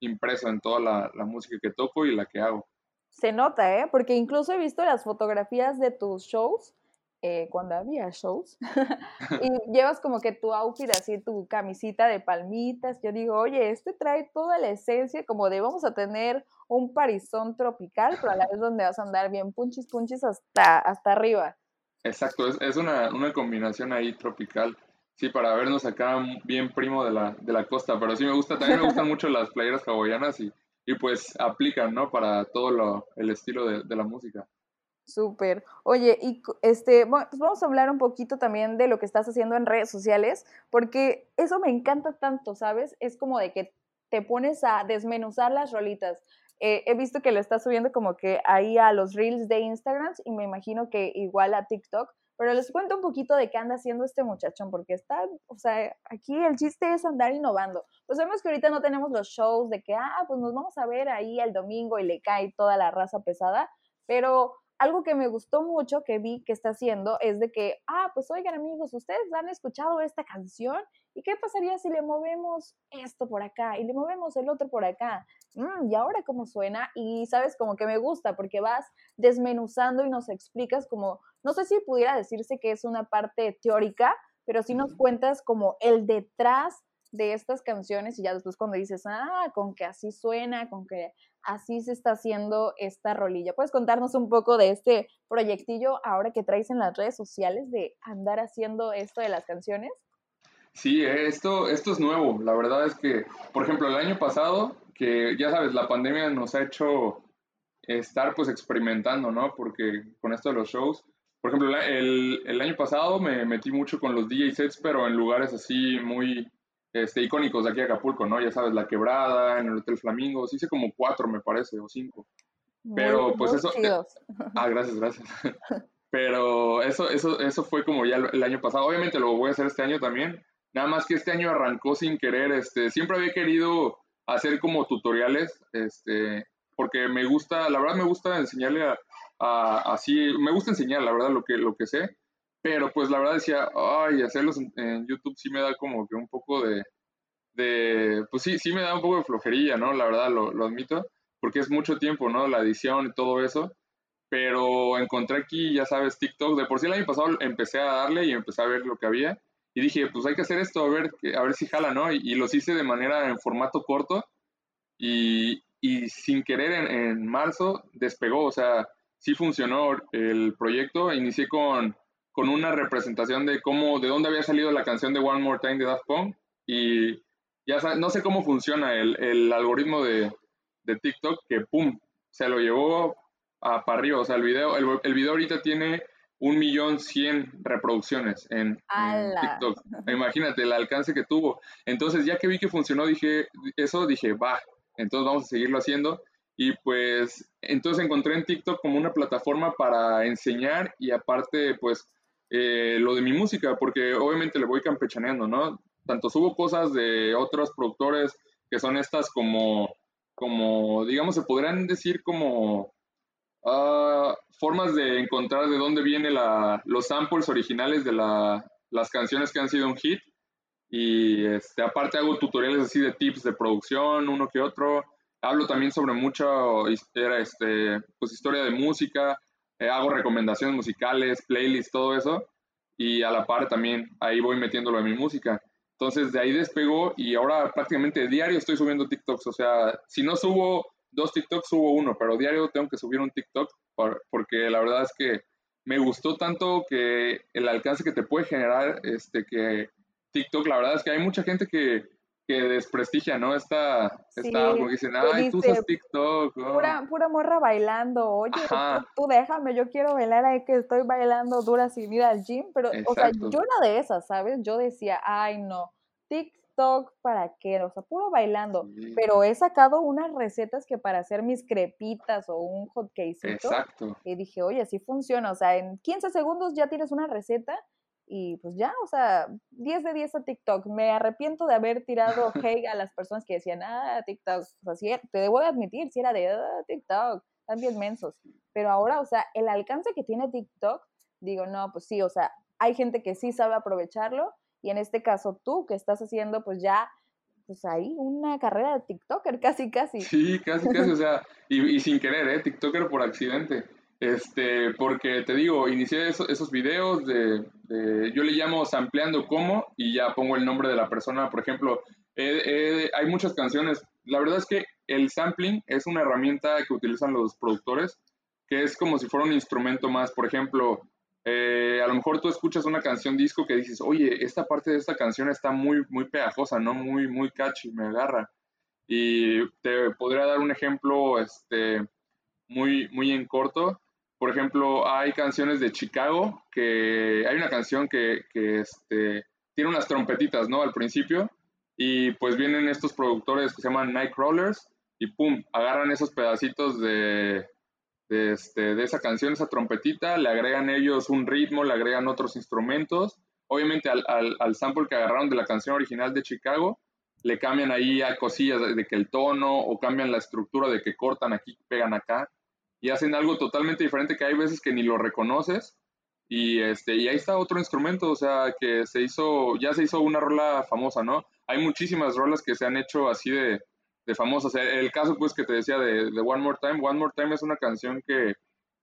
impreso en toda la, la, música que toco y la que hago. Se nota, ¿eh? Porque incluso he visto las fotografías de tus shows eh, cuando había shows, y llevas como que tu outfit así, tu camisita de palmitas, yo digo, oye, este trae toda la esencia como de vamos a tener un parizón tropical, pero a la vez donde vas a andar bien punchis punchis hasta, hasta arriba. Exacto, es, es una, una, combinación ahí tropical. Sí, para vernos acá bien primo de la, de la costa, pero sí me gusta, también me gustan mucho las playeras hawaianas y, y pues aplican, ¿no? Para todo lo, el estilo de, de la música. Súper. Oye, y este, bueno, pues vamos a hablar un poquito también de lo que estás haciendo en redes sociales, porque eso me encanta tanto, ¿sabes? Es como de que te pones a desmenuzar las rolitas. Eh, he visto que lo estás subiendo como que ahí a los reels de Instagram y me imagino que igual a TikTok, pero les cuento un poquito de qué anda haciendo este muchachón, porque está, o sea, aquí el chiste es andar innovando. Pues sabemos que ahorita no tenemos los shows de que, ah, pues nos vamos a ver ahí el domingo y le cae toda la raza pesada, pero algo que me gustó mucho que vi que está haciendo es de que, ah, pues oigan amigos, ustedes han escuchado esta canción y qué pasaría si le movemos esto por acá y le movemos el otro por acá. Mm, y ahora cómo suena y sabes como que me gusta porque vas desmenuzando y nos explicas como, no sé si pudiera decirse que es una parte teórica, pero sí nos cuentas como el detrás de estas canciones y ya después cuando dices, ah, con que así suena, con que así se está haciendo esta rolilla. ¿Puedes contarnos un poco de este proyectillo ahora que traes en las redes sociales de andar haciendo esto de las canciones? Sí, esto, esto es nuevo. La verdad es que, por ejemplo, el año pasado, que ya sabes, la pandemia nos ha hecho estar pues experimentando, ¿no? Porque con esto de los shows, por ejemplo, el, el año pasado me metí mucho con los DJ sets, pero en lugares así muy, este, icónicos de aquí a Acapulco, ¿no? Ya sabes, La Quebrada, en el Hotel Flamingo, hice como cuatro, me parece, o cinco. Pero muy, pues muy eso... Chidos. Ah, gracias, gracias. Pero eso, eso, eso fue como ya el año pasado. Obviamente lo voy a hacer este año también. Nada más que este año arrancó sin querer. Este, siempre había querido hacer como tutoriales, este, porque me gusta, la verdad me gusta enseñarle a, a, así, me gusta enseñar, la verdad, lo que, lo que sé. Pero pues la verdad decía, ay, hacerlos en, YouTube sí me da como que un poco de, de, pues sí, sí me da un poco de flojería, ¿no? La verdad, lo, admito, porque es mucho tiempo, ¿no? La edición y todo eso. Pero encontré aquí, ya sabes, TikTok. De por sí el año pasado empecé a darle y empecé a ver lo que había. Y dije, pues hay que hacer esto, a ver, a ver si jala, ¿no? Y, y los hice de manera en formato corto. Y, y sin querer en marzo despegó, o sea, sí funcionó el proyecto. Inicié con con una representación de cómo, de dónde había salido la canción de One More Time de Daft Punk y ya no sé cómo funciona el, el algoritmo de, de TikTok que, ¡pum!, se lo llevó a, para arriba. O sea, el video, el, el video ahorita tiene un millón cien reproducciones en, TikTok. Imagínate el alcance que tuvo. Entonces, ya que vi que funcionó, dije, eso dije, va, entonces vamos a seguirlo haciendo. Y pues, entonces encontré en TikTok como una plataforma para enseñar y aparte, pues, eh, lo de mi música, porque obviamente le voy campechaneando, ¿no? Tanto subo cosas de otros productores que son estas como, como digamos, se podrían decir como uh, formas de encontrar de dónde vienen los samples originales de las canciones que han sido un hit. Y este, aparte hago tutoriales así de tips de producción, uno que otro. Hablo también sobre mucha este, pues, historia de música. Eh, hago recomendaciones musicales, playlists, todo eso. Y a la par también ahí voy metiéndolo en mi música. Entonces de ahí despegó y ahora prácticamente diario estoy subiendo TikToks. O sea, si no subo dos TikToks, subo uno, pero diario tengo que subir un TikTok porque la verdad es que me gustó tanto que el alcance que te puede generar, este, que TikTok, la verdad es que hay mucha gente que, que desprestigia, ¿no? Esta, esta porque dicen, ay, tú usas TikTok. Pura, pura morra bailando, oye, tú, déjame, yo quiero bailar ahí que estoy bailando dura sin ir al gym, pero, o sea, yo era de esas, ¿sabes? Yo decía, ay, no, TikTok para qué, o sea, puro bailando. Pero he sacado unas recetas que para hacer mis crepitas o un hot Exacto. Y dije, oye, así funciona. O sea, en 15 segundos ya tienes una receta y pues ya, o sea, 10 de 10 a TikTok. Me arrepiento de haber tirado hate a las personas que decían, ah, TikTok. O sea, te debo de admitir, si era de ah, TikTok, están bien mensos. Pero ahora, o sea, el alcance que tiene TikTok, digo, no, pues sí, o sea, hay gente que sí sabe aprovecharlo y en este caso tú que estás haciendo pues ya, pues ahí una carrera de TikToker, casi, casi. Sí, casi, casi, o sea, y, sin querer, ¿eh? TikToker por accidente. Este, porque te digo, inicié esos, videos de, yo le llamo sampleando como y ya pongo el nombre de la persona. Por ejemplo, hay muchas canciones. La verdad es que el sampling es una herramienta que utilizan los productores, que es como si fuera un instrumento más. Por ejemplo, eh, a lo mejor tú escuchas una canción disco que dices, oye, esta parte de esta canción está muy, muy pegajosa, ¿no? Muy, muy catchy, me agarra. Y te podría dar un ejemplo este, muy, muy en corto. Por ejemplo, hay canciones de Chicago que hay una canción que, que este, tiene unas trompetitas, ¿no? Al principio. Y pues vienen estos productores que se llaman Nightcrawlers y pum, agarran esos pedacitos de, de, este, de esa canción, esa trompetita, le agregan ellos un ritmo, le agregan otros instrumentos. Obviamente al, al, sample que agarraron de la canción original de Chicago, le cambian ahí a cosillas de, que el tono o cambian la estructura de que cortan aquí, pegan acá y hacen algo totalmente diferente que hay veces que ni lo reconoces. Y, este, y ahí está otro instrumento, o sea, que se hizo, ya se hizo una rola famosa, ¿no? Hay muchísimas rolas que se han hecho así de, de famosas. El, caso, pues, que te decía de, One More Time. One More Time es una canción que,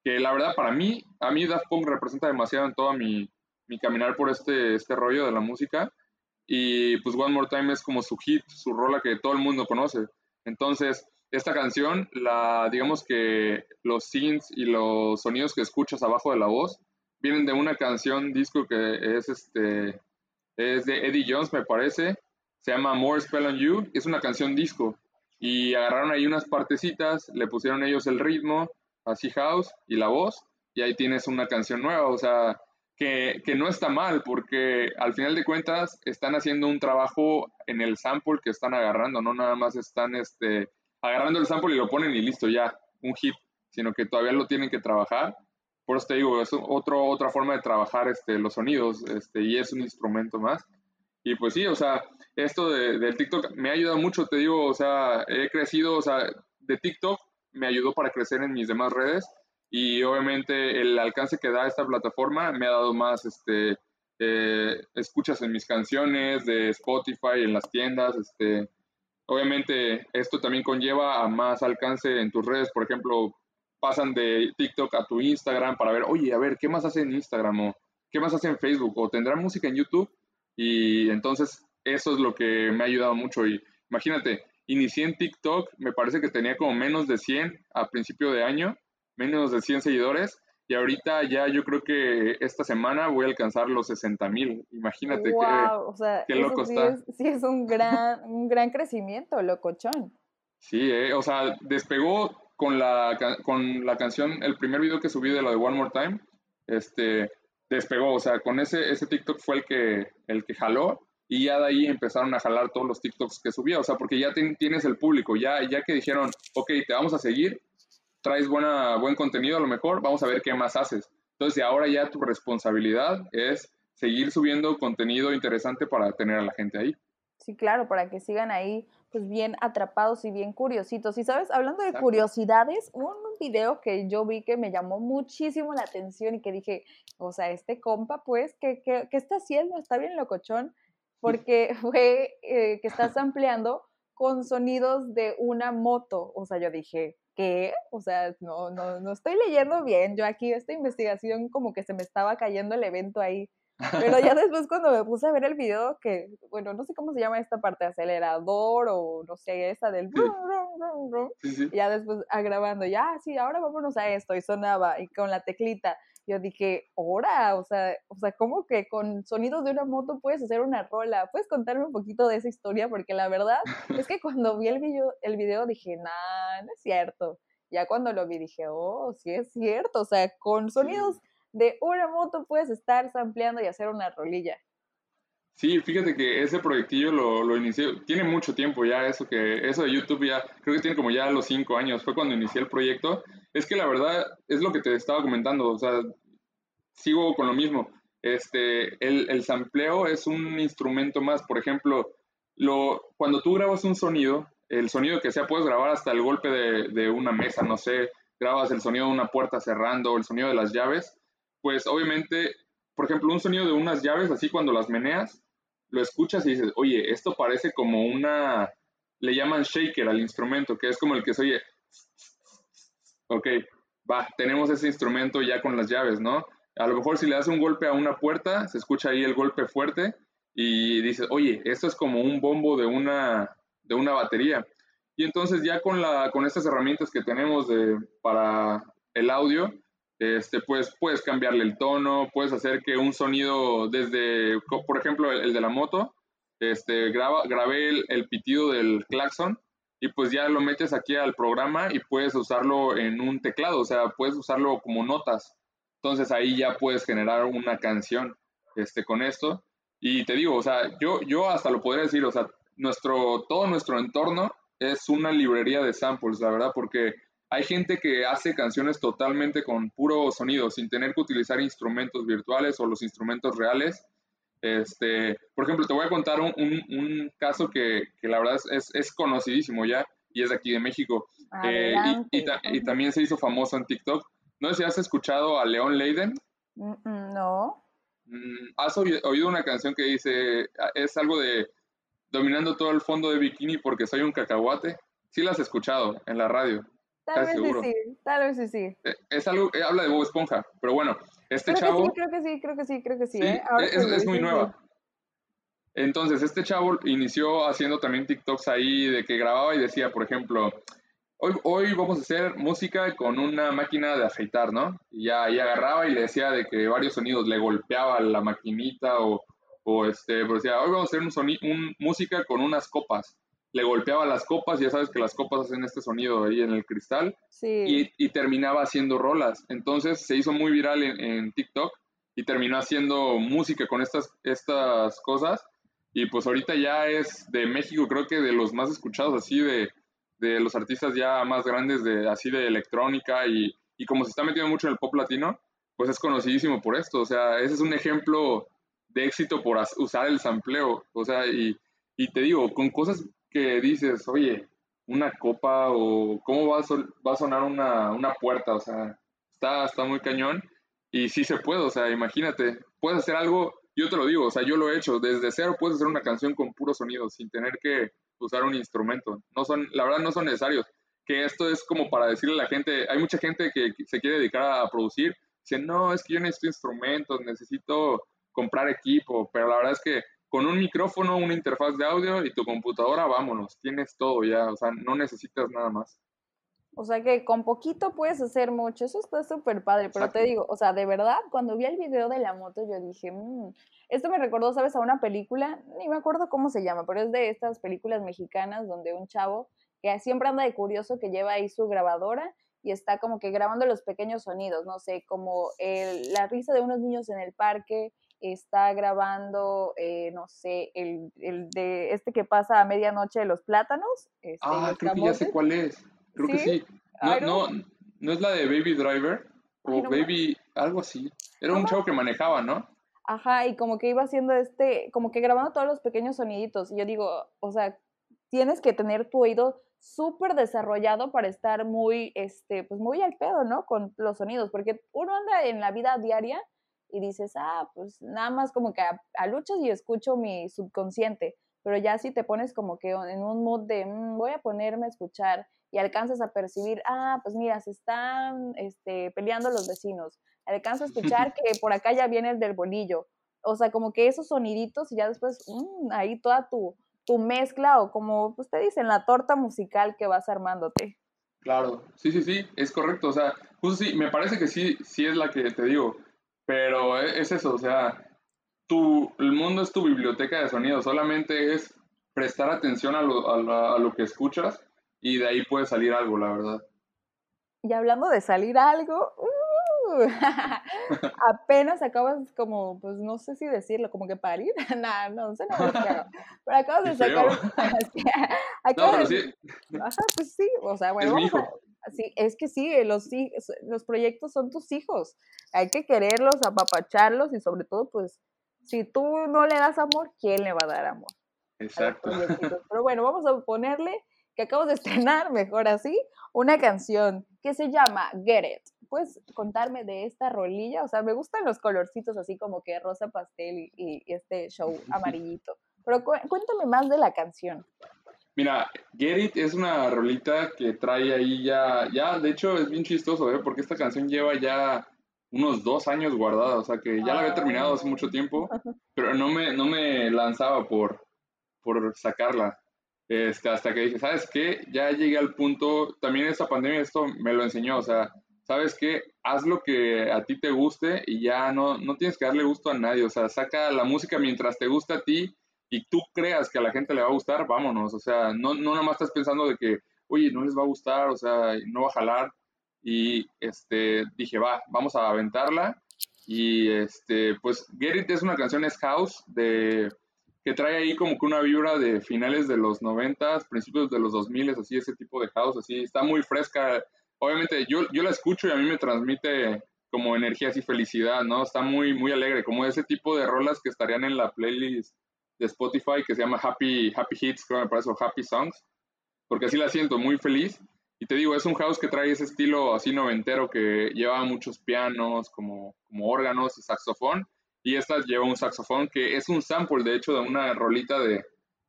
que, la verdad, para mí, a mí Daft Punk representa demasiado en todo mi, mi caminar por este, este rollo de la música. Y pues One More Time es como su hit, su rola que todo el mundo conoce. Entonces, esta canción, la, digamos que los synths y los sonidos que escuchas abajo de la voz vienen de una canción, disco que es este, es de Eddie Jones, me parece. Se llama More Spell on You. Es una canción disco y agarraron ahí unas partecitas, le pusieron ellos el ritmo, así house y la voz, y ahí tienes una canción nueva, o sea, que, que, no está mal, porque al final de cuentas están haciendo un trabajo en el sample que están agarrando, no nada más están este, agarrando el sample y lo ponen y listo, ya, un hit, sino que todavía lo tienen que trabajar. Por eso te digo, es otro, otra forma de trabajar este, los sonidos este, y es un instrumento más. Y pues sí, o sea, esto de, del TikTok me ha ayudado mucho, te digo, o sea, he crecido, o sea, de TikTok me ayudó para crecer en mis demás redes y obviamente el alcance que da esta plataforma me ha dado más, este, eh, escuchas en mis canciones, de Spotify, en las tiendas, este, obviamente esto también conlleva a más alcance en tus redes, por ejemplo, pasan de TikTok a tu Instagram para ver, oye, a ver, ¿qué más hace en Instagram o qué más hace en Facebook o tendrá música en YouTube? Y entonces eso es lo que me ha ayudado mucho. Y imagínate, inicié en TikTok, me parece que tenía como menos de 100 a principio de año, menos de 100 seguidores. Y ahorita ya yo creo que esta semana voy a alcanzar los 60 mil. Imagínate qué, o sea, qué loco sí está. Es, sí, es un gran, un gran crecimiento, locochón. Sí, eh, o sea, despegó con la, con la canción, el primer video que subí de lo de One More Time, este, despegó, o sea, con ese, ese TikTok fue el que, el que jaló y ya de ahí empezaron a jalar todos los TikToks que subía, o sea, porque ya tienes el público, ya, ya que dijeron, ok, te vamos a seguir, traes buena, buen contenido a lo mejor, vamos a ver qué más haces. Entonces, ahora ya tu responsabilidad es seguir subiendo contenido interesante para tener a la gente ahí. Sí, claro, para que sigan ahí pues bien atrapados y bien curiositos. Y sabes, hablando de curiosidades, un video que yo vi que me llamó muchísimo la atención y que dije, o sea, este compa, pues, ¿qué, qué, qué está haciendo? Está bien locochón, porque fue eh, que estás ampliando con sonidos de una moto. O sea, yo dije, ¿qué? O sea, no, no, no estoy leyendo bien. Yo aquí, esta investigación, como que se me estaba cayendo el evento ahí. Pero ya después cuando me puse a ver el video, que, bueno, no sé cómo se llama esta parte, acelerador o no sé, esa del... ya después grabando, ya, sí, ahora vámonos a esto, y sonaba, y con la teclita. Yo dije, ahora, o sea, o sea, ¿cómo que con sonidos de una moto puedes hacer una rola? ¿Puedes contarme un poquito de esa historia? Porque la verdad es que cuando vi el video, el video dije, nah, no es cierto. Ya cuando lo vi dije, oh, sí es cierto, o sea, con sonidos de una moto puedes estar sampleando y hacer una rolilla. Sí, fíjate que ese proyectillo lo, lo inicié, tiene mucho tiempo ya eso que, eso de YouTube ya, creo que tiene como ya los cinco años, fue cuando inicié el proyecto. Es que la verdad es lo que te estaba comentando, o sea, sigo con lo mismo. Este, el, el sampleo es un instrumento más, por ejemplo, lo, cuando tú grabas un sonido, el sonido que sea, puedes grabar hasta el golpe de, de una mesa, no sé, grabas el sonido de una puerta cerrando, el sonido de las llaves, pues obviamente, por ejemplo, un sonido de unas llaves, así cuando las meneas, lo escuchas y dices, oye, esto parece como una, le llaman shaker al instrumento, que es como el que se oye, ok, va, tenemos ese instrumento ya con las llaves, ¿no? A lo mejor si le das un golpe a una puerta, se escucha ahí el golpe fuerte y dices, oye, esto es como un bombo de una, de una batería. Y entonces ya con, la, con estas herramientas que tenemos de, para el audio, este, pues puedes cambiarle el tono, puedes hacer que un sonido desde, por ejemplo, el, de la moto, este, graba, grabé el, pitido del claxon y pues ya lo metes aquí al programa y puedes usarlo en un teclado, o sea, puedes usarlo como notas. Entonces ahí ya puedes generar una canción este, con esto. Y te digo, o sea, yo, yo hasta lo podría decir, o sea, nuestro, todo nuestro entorno es una librería de samples, la verdad, porque hay gente que hace canciones totalmente con puro sonido, sin tener que utilizar instrumentos virtuales o los instrumentos reales. Este, por ejemplo, te voy a contar un, caso que, la verdad es, es, conocidísimo ya y es de aquí de México. Eh, y, también se hizo famoso en TikTok. No sé si has escuchado a León Leiden. No. Mm, ¿Has oído una canción que dice, es algo de dominando todo el fondo de bikini porque soy un cacahuate? Sí la has escuchado en la radio. Tal vez sí, tal vez sí. Eh, es algo, que habla de Bob Esponja, pero bueno, este chavo... sí, creo que sí, creo que sí, creo que sí. ¿eh? es, muy nueva. Entonces, este chavo inició haciendo también TikToks ahí de que grababa y decía, por ejemplo, hoy, hoy vamos a hacer música con una máquina de afeitar, ¿no? Y ya ahí agarraba y le decía de que varios sonidos le golpeaba la maquinita o, o este, pero decía, hoy vamos a hacer un, un música con unas copas le golpeaba las copas, ya sabes que las copas hacen este sonido ahí en el cristal, y, terminaba haciendo rolas. Entonces se hizo muy viral en, TikTok y terminó haciendo música con estas, estas cosas. Y pues ahorita ya es de México, creo que de los más escuchados, así de, de los artistas ya más grandes, de así de electrónica, y, y como se está metiendo mucho en el pop latino, pues es conocidísimo por esto. O sea, ese es un ejemplo de éxito por usar el sampleo. O sea, y, y te digo, con cosas dices, oye, una copa o cómo va a, va a sonar una, una, puerta, o sea, está, está muy cañón y sí se puede, o sea, imagínate, puedes hacer algo, yo te lo digo, o sea, yo lo he hecho, desde cero puedes hacer una canción con puro sonido, sin tener que usar un instrumento, no son, la verdad no son necesarios, que esto es como para decirle a la gente, hay mucha gente que se quiere dedicar a producir, dice, no, es que yo necesito instrumentos, necesito comprar equipo, pero la verdad es que con un micrófono, una interfaz de audio y tu computadora, vámonos, tienes todo ya, o sea, no necesitas nada más. O sea que con poquito puedes hacer mucho, eso está súper padre, pero te digo, o sea, de verdad, cuando vi el video de la moto, yo dije, mmm, esto me recordó, ¿sabes? A una película, ni me acuerdo cómo se llama, pero es de estas películas mexicanas donde un chavo que siempre anda de curioso que lleva ahí su grabadora y está como que grabando los pequeños sonidos, no sé, como el, la risa de unos niños en el parque, está grabando, eh, no sé, el, el, de este que pasa a medianoche de los plátanos. Este, ah, creo que ya sé cuál es. Creo que sí. No, no, no, es la de Baby Driver o Baby, algo así. Era un chavo que manejaba, ¿no? Ajá, y como que iba haciendo este, como que grabando todos los pequeños soniditos. Y yo digo, o sea, tienes que tener tu oído súper desarrollado para estar muy, este, pues muy al pedo, ¿no? Con los sonidos, porque uno anda en la vida diaria y dices, ah, pues nada más como que a, luchas y escucho mi subconsciente, pero ya si te pones como que en un mood de, mm, voy a ponerme a escuchar y alcanzas a percibir, ah, pues mira, se están este, peleando los vecinos, alcanzas a escuchar que por acá ya viene el del bolillo, o sea, como que esos soniditos y ya después, mm, ahí toda tu, tu mezcla o como pues te dicen, la torta musical que vas armándote. Claro, sí, sí, sí, es correcto, o sea, justo sí, me parece que sí, sí es la que te digo, pero e, es eso, o sea, tu, el mundo es tu biblioteca de sonido, solamente es prestar atención a lo, a, lo que escuchas y de ahí puede salir algo, la verdad. Y hablando de salir algo, uh, apenas acabas como, pues no sé si decirlo, como que parir, nada, no, sé, no, pero acabas de sacar, no, pero sí. Ajá, pues sí, o sea, bueno, es vamos Sí, es que sí, los, los proyectos son tus hijos. Hay que quererlos, apapacharlos y sobre todo, pues, si tú no le das amor, ¿quién le va a dar amor? Exacto. Pero bueno, vamos a ponerle que acabo de estrenar, mejor así, una canción que se llama Get It. ¿Puedes contarme de esta rolilla? O sea, me gustan los colorcitos así como que rosa pastel y, este show amarillito. Pero cuéntame más de la canción. Mira, Get It es una rolita que trae ahí ya, ya, de hecho es bien chistoso, ¿eh? porque esta canción lleva ya unos dos años guardada, o sea que ya la había terminado hace mucho tiempo, pero no me, no me lanzaba por, por sacarla. Este, hasta que dije, ¿sabes qué? Ya llegué al punto, también esta pandemia esto me lo enseñó, o sea, ¿sabes qué? Haz lo que a ti te guste y ya no, no tienes que darle gusto a nadie, o sea, saca la música mientras te gusta a ti y tú creas que a la gente le va a gustar, vámonos. O sea, no, no nada más estás pensando de que, oye, no les va a gustar, o sea, no va a jalar. Y este, dije, va, vamos a aventarla. Y este, pues, Get It es una canción, es house, de, que trae ahí como que una vibra de finales de los 90, principios de los 2000, así, ese tipo de house, así, está muy fresca. Obviamente, yo, yo la escucho y a mí me transmite como energía y felicidad, ¿no? Está muy, muy alegre, como ese tipo de rolas que estarían en la playlist de Spotify que se llama Happy, Happy Hits, creo que me parece, o Happy Songs, porque así la siento, muy feliz. Y te digo, es un house que trae ese estilo así noventero que lleva muchos pianos, como, como órganos y saxofón. Y esta lleva un saxofón que es un sample, de hecho, de una rolita de,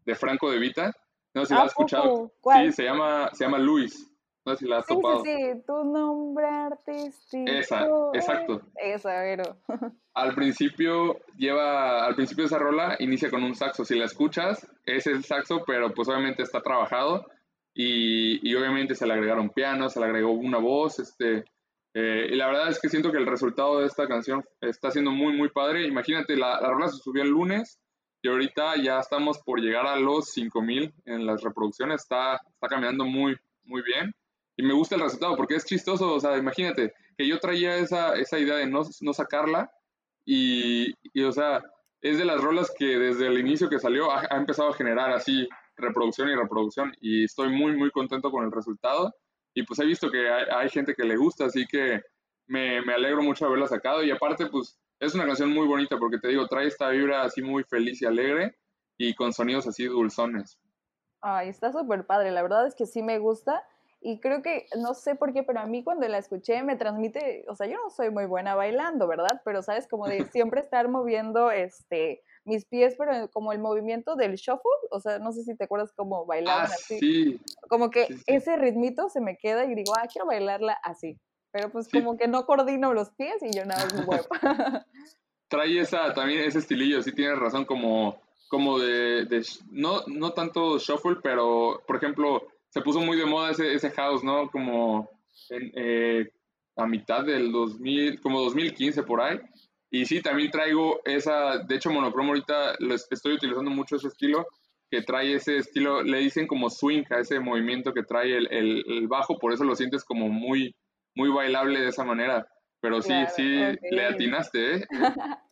de Franco de Vita. No sé si la has escuchado. Sí, se llama, se llama Luis. No sé si la has topado. Sí, sí, tu nombre artístico. Esa, exacto. Esa, pero. al principio lleva, al principio de esa rola inicia con un saxo. Si la escuchas, es el saxo, pero pues obviamente está trabajado y, y obviamente se le agregaron pianos, se le agregó una voz, este, eh, y la verdad es que siento que el resultado de esta canción está siendo muy, muy padre. Imagínate, la, la rola se subió el lunes y ahorita ya estamos por llegar a los 5000 en las reproducciones. Está, está caminando muy, muy bien. Y me gusta el resultado porque es chistoso. O sea, imagínate que yo traía esa, esa idea de no, no sacarla y, o sea, es de las rolas que desde el inicio que salió ha, empezado a generar así reproducción y reproducción y estoy muy, muy contento con el resultado. Y pues he visto que hay, gente que le gusta, así que me, me, alegro mucho de haberla sacado. Y aparte, pues es una canción muy bonita porque te digo, trae esta vibra así muy feliz y alegre y con sonidos así dulzones. Ay, está súper padre. La verdad es que sí me gusta. Y creo que, no sé por qué, pero a mí cuando la escuché me transmite, o sea, yo no soy muy buena bailando, ¿verdad? Pero, ¿sabes? Como de siempre estar moviendo este, mis pies, pero como el movimiento del shuffle, o sea, no sé si te acuerdas cómo bailaban ah, así. Sí. Como que ese ritmito se me queda y digo, ah, quiero bailarla así. Pero pues como que no coordino los pies y yo nada más muevo. Trae esa, también ese estilillo, sí tienes razón, como, como de, de no, no tanto shuffle, pero, por ejemplo, se puso muy de moda ese, ese house, ¿no? Como en, eh, a mitad del 2000, como 2015 por ahí. Y sí, también traigo esa, de hecho Monocromo ahorita estoy utilizando mucho ese estilo que trae ese estilo, le dicen como swing a ese movimiento que trae el, el, bajo, por eso lo sientes como muy, muy bailable de esa manera. Pero sí, sí, le atinaste, ¿eh?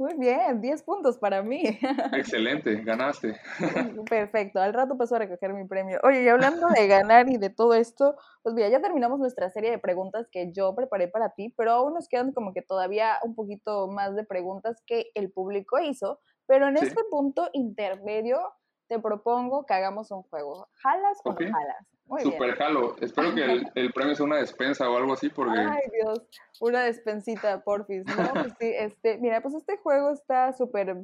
Muy bien, 10 puntos para mí. Excelente, ganaste. Perfecto, al rato paso a recoger mi premio. Oye, y hablando de ganar y de todo esto, pues mira, ya terminamos nuestra serie de preguntas que yo preparé para ti, pero aún nos quedan como que todavía un poquito más de preguntas que el público hizo. Pero en este punto intermedio te propongo que hagamos un juego. ¿Jalas o no jalas? Super jalo. Espero que el, el, premio sea una despensa o algo así porque... Ay, Dios. Una despensita, porfis. No, pues sí, este, mira, pues este juego está súper,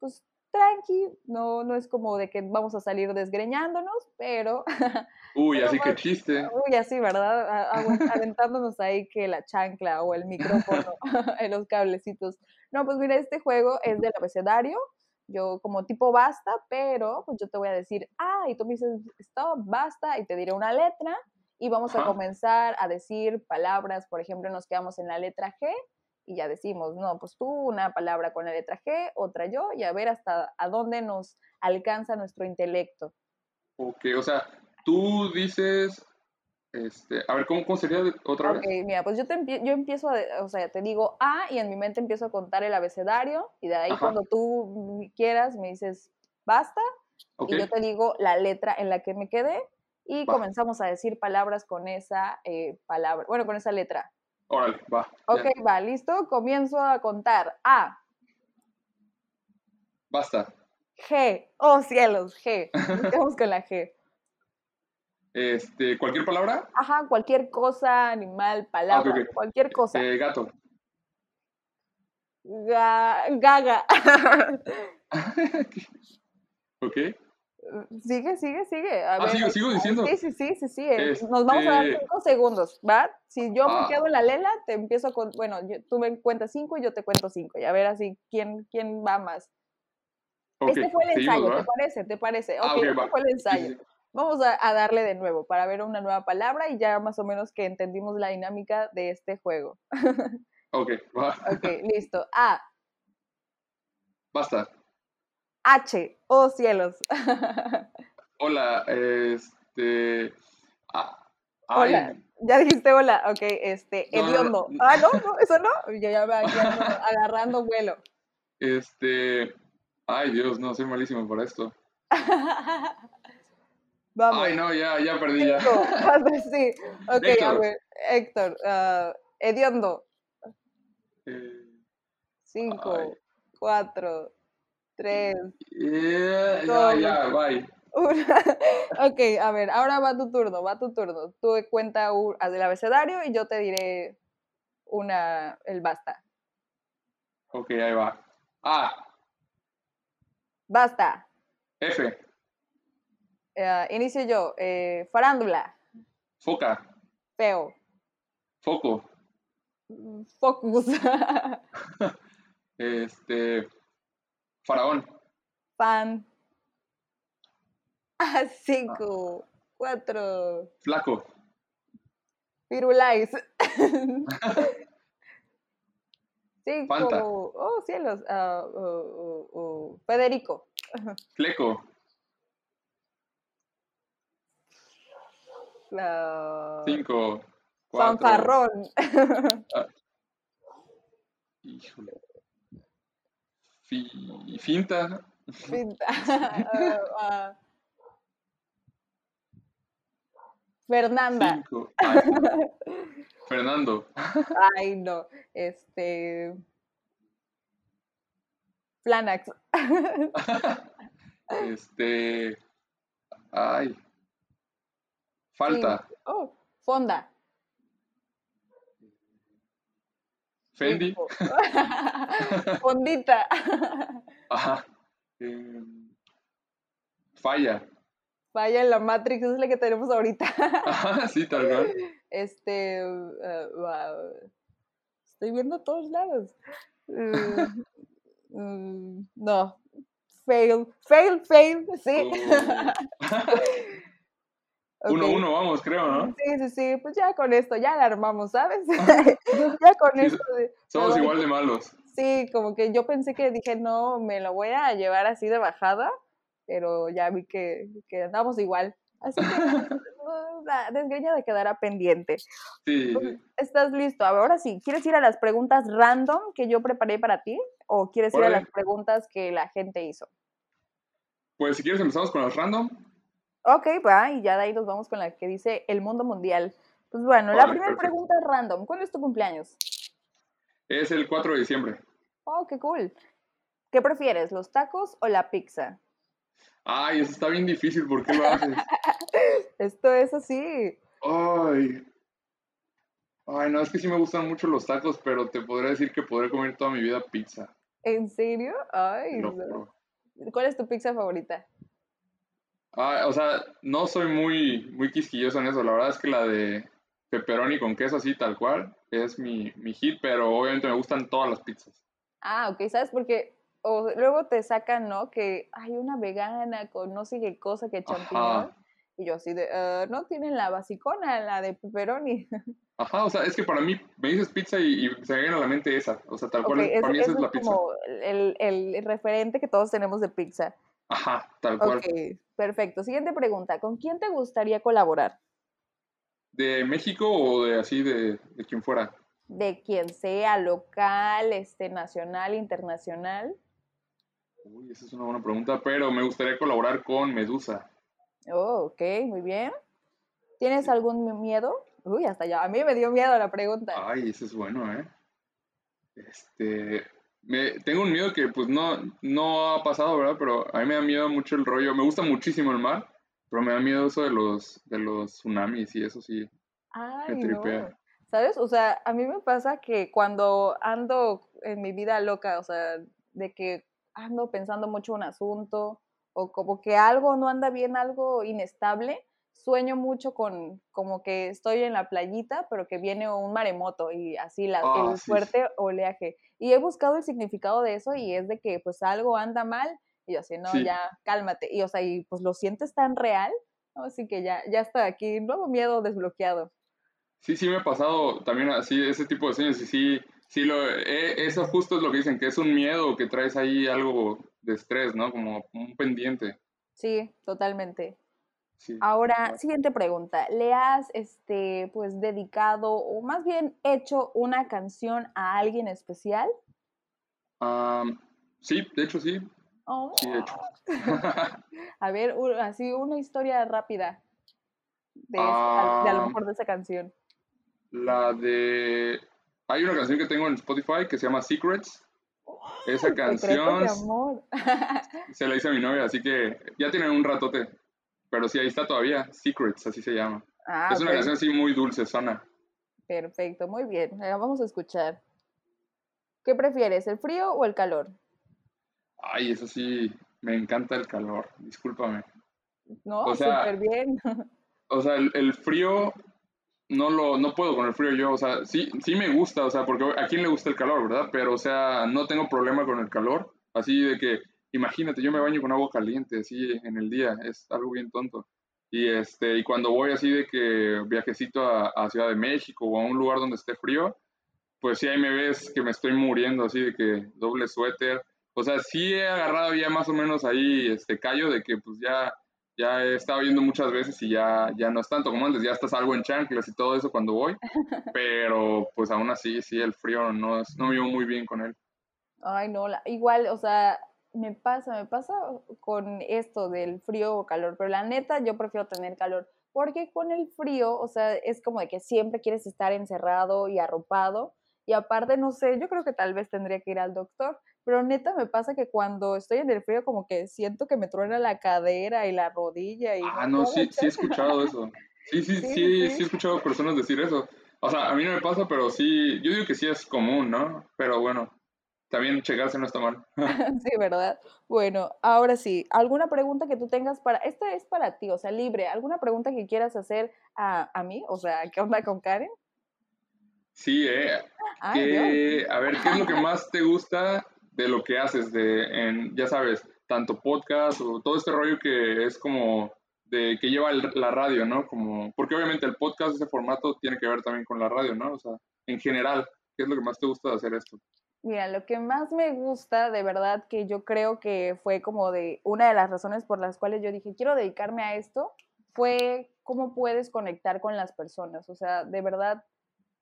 pues, tranqui. No, no es como de que vamos a salir desgreñándonos, pero... Uy, así que chiste. Uy, así, ¿verdad? Aventándonos ahí que la chancla o el micrófono en los cablecitos. No, pues mira, este juego es del abecedario yo como tipo basta, pero pues yo te voy a decir, ah, y tú me dices, stop, basta, y te diré una letra, y vamos a comenzar a decir palabras, por ejemplo, nos quedamos en la letra G, y ya decimos, no, pues tú una palabra con la letra G, otra yo, y a ver hasta a dónde nos alcanza nuestro intelecto. Ok, o sea, tú dices este, a ver, ¿cómo, sería otra vez? Ok, mira, pues yo, te yo empiezo, o sea, te digo A y en mi mente empiezo a contar el abecedario y de ahí cuando tú quieras me dices basta y yo te digo la letra en la que me quedé y comenzamos a decir palabras con esa eh, palabra, bueno, con esa letra. Órale, va. Ok, va, listo. Comienzo a contar. A. Basta. G. Oh, cielos, G. Vamos con la G. Este, ¿Cualquier palabra? Ajá, cualquier cosa, animal, palabra, cualquier cosa. Eh, gato. gaga. ok. Sigue, sigue, sigue. ah, sigo, sigo diciendo. Sí, sí, sí, sí, sí. Nos vamos a dar este cinco segundos, ¿va? Si yo me ah. quedo en la lela, te empiezo con, bueno, tú me cuentas cinco y yo te cuento cinco. Y a ver así, ¿quién, quién va más? este fue el ensayo, ¿te parece? ¿Te parece? Ah, ok, este fue el ensayo. Vamos a, darle de nuevo para ver una nueva palabra y ya más o menos que entendimos la dinámica de este juego. ok, va. Ok, listo. A. Basta. H. Oh cielos. hola, este. hola. Ya dijiste hola, ok, este, hediondo. Ah, no, no, eso no. Yo ya me agarrando vuelo. Este. Ay, Dios, no, soy malísimo para esto. Vamos. Ay, no, ya, ya perdí ya. sí, ok, a ver. Héctor, uh, hediondo. Eh, Cinco, cuatro, tres. ya, ya, bye. ok, a ver, ahora va tu turno, va tu turno. Tú cuenta el abecedario y yo te diré una, el basta. Ok, ahí va. A. Basta. F. Uh, inicio yo. Eh, farándula. Foca. Feo. Foco. Mm, focus. este. Faraón. Pan. Ah, cinco. Cuatro. Flaco. Pirulais. Cinco. Fanta. Oh, cielos. Uh, Federico. Fleco. Cinco. Cuatro. Fanfarrón. Ah. finta. Finta. Uh, Fernanda. Fernando. Ay, no. Este. Flanax. este. Ay. Falta. Oh, fonda. Fendi. Fondita. Ajá. Em, falla. Falla en la Matrix, es la que tenemos ahorita. Ajá, sí, tal cual. Este. Uh, estoy viendo a todos lados. Mm, mm, no. Fail. Fail, fail, sí. Oh. Uno, uno, vamos, creo, ¿no? Sí, sí, sí, pues ya con esto, ya la armamos, ¿sabes? ya con esto. Somos igual de malos. Sí, como que yo pensé que dije, no, me lo voy a llevar así de bajada, pero ya vi que, que andamos igual. Así que la desgreña de quedará pendiente. Sí. Pues, ¿Estás listo? Ahora sí, ¿quieres ir a las preguntas random que yo preparé para ti? ¿O quieres ir a las preguntas que la gente hizo? Pues si quieres empezamos con las random. Ok, va, y ya de ahí nos vamos con la que dice el mundo mundial. Pues bueno, la primera perfecto. pregunta es random. ¿Cuándo es tu cumpleaños? Es el 4 de diciembre. Oh, qué cool. ¿Qué prefieres, los tacos o la pizza? Ay, eso está bien difícil, ¿por qué lo haces? Esto es así. Ay. Ay, no, es que sí me gustan mucho los tacos, pero te podría decir que podré comer toda mi vida pizza. ¿En serio? Ay, no. ¿Cuál es tu pizza favorita? Ah, o sea, no soy muy, muy quisquilloso en eso. La verdad es que la de pepperoni con queso así tal cual es mi, mi hit, pero obviamente me gustan todas las pizzas. Ah, ok, ¿sabes? Porque o luego te sacan, ¿no? Que hay una vegana con no sé qué cosa que champiñón. Ajá. Y yo así de, "Ah, no tienen la basicona, la de pepperoni. Ajá, o sea, es que para mí me dices pizza y, y se me viene a la mente esa. O sea, tal cual, es- para mí esa ese es la pizza. como el, el referente que todos tenemos de pizza. Ajá, tal cual. Ok, perfecto. Siguiente pregunta. ¿Con quién te gustaría colaborar? ¿De México o de así de, de quien fuera? De quien sea, local, este, nacional, internacional. Uy, esa es una buena pregunta, pero me gustaría colaborar con Medusa. Oh, ok, muy bien. ¿Tienes algún mi- miedo? Uy, hasta ya. A mí me dio miedo la pregunta. Ay, ese es bueno, ¿eh? Este, me, tengo un miedo que pues no, no ha pasado, ¿verdad? Pero a mí me da miedo mucho el rollo. Me gusta muchísimo el mar, pero me da miedo eso de los, de los tsunamis y eso sí. Ay, tripea. no. ¿Sabes? O sea, a mí me pasa que cuando ando en mi vida loca, o sea, de que ando pensando mucho un asunto o como que algo no anda bien, algo inestable, sueño mucho con como que estoy en la playita, pero que viene un maremoto y así la, Ah, el sí. fuerte oleaje. Y he buscado el significado de eso y es de que pues algo anda mal y yo así, no, Sí. ya, cálmate. Y o sea, y pues lo sientes tan real, ¿no? Así que ya, ya está aquí, nuevo miedo desbloqueado. Sí, sí me ha pasado también así, ese tipo de sueños y sí, sí lo, eh, eso justo es lo que dicen, que es un miedo que traes ahí algo de estrés, ¿no? Como un pendiente. Sí, totalmente. Sí. Ahora, Bueno. siguiente pregunta. ¿Le has, este, pues, dedicado o más bien hecho una canción a alguien especial? Am, sí, de hecho sí, Oh, sí, de hecho. A ver, así una historia rápida de, esa- de a lo mejor de esa canción. La de... Hay una canción que tengo en Spotify que se llama Secrets. Esa Secretos canción de amor. se la hice a mi novia, así que ya tiene un ratote. Pero sí, ahí está todavía. Secrets, así se llama. Ah, es una canción así muy dulce, sana. Perfecto, muy bien. Eh, Vamos a escuchar. ¿Qué prefieres, el frío o el calor? Ay, eso sí, me encanta el calor, discúlpame. No, O sea, súper bien. O sea, el, el frío, no lo, no puedo con el frío yo, o sea, sí, sí me gusta, o sea, porque a quién le gusta el calor, ¿verdad? Pero, o sea, no tengo problema con el calor, así de que, imagínate, yo me baño con agua caliente, así en el día, es algo bien tonto. Y, este, y cuando voy así de que viajecito a, a Ciudad de México o a un lugar donde esté frío, pues sí ahí me ves que me estoy muriendo, así de que doble suéter. O sea, sí he agarrado ya más o menos ahí este callo de que pues ya, ya he estado yendo muchas veces y ya, ya no es tanto como antes, ya estás algo en chanclas y todo eso cuando voy, pero pues aún así, sí, el frío no, es, no me muy bien con él. Ay, no, la- igual, o sea, me pasa, me pasa con esto del frío o calor, pero la neta yo prefiero tener calor, porque con el frío, o sea, es como de que siempre quieres estar encerrado y arropado, y aparte, no sé, yo creo que tal vez tendría que ir al doctor, pero neta me pasa que cuando estoy en el frío como que siento que me truena la cadera y la rodilla y Ah, no sí, sí he escuchado eso. Sí, Sí, sí, sí. sí he escuchado personas decir eso. O sea, a mí no me pasa, pero sí, yo digo que sí es común, ¿no? Pero bueno, también checarse no está mal. Sí, ¿verdad? Bueno, ahora sí, ¿alguna pregunta que tú tengas para, esta es para ti, o sea, libre, ¿alguna pregunta que quieras hacer a, a mí? O sea, ¿qué onda con Karen? Sí, eh, Ay, que, a ver, ¿qué es lo que más te gusta de lo que haces? De, en, ya sabes, tanto podcast o todo este rollo que es como de que lleva el- la radio, ¿no? Como, porque obviamente el podcast, ese formato, tiene que ver también con la radio, ¿no? O sea, en general, ¿qué es lo que más te gusta de hacer esto? Mira, lo que más me gusta, de verdad, que yo creo que fue como de una de las razones por las cuales yo dije, quiero dedicarme a esto, fue cómo puedes conectar con las personas. O sea, de verdad,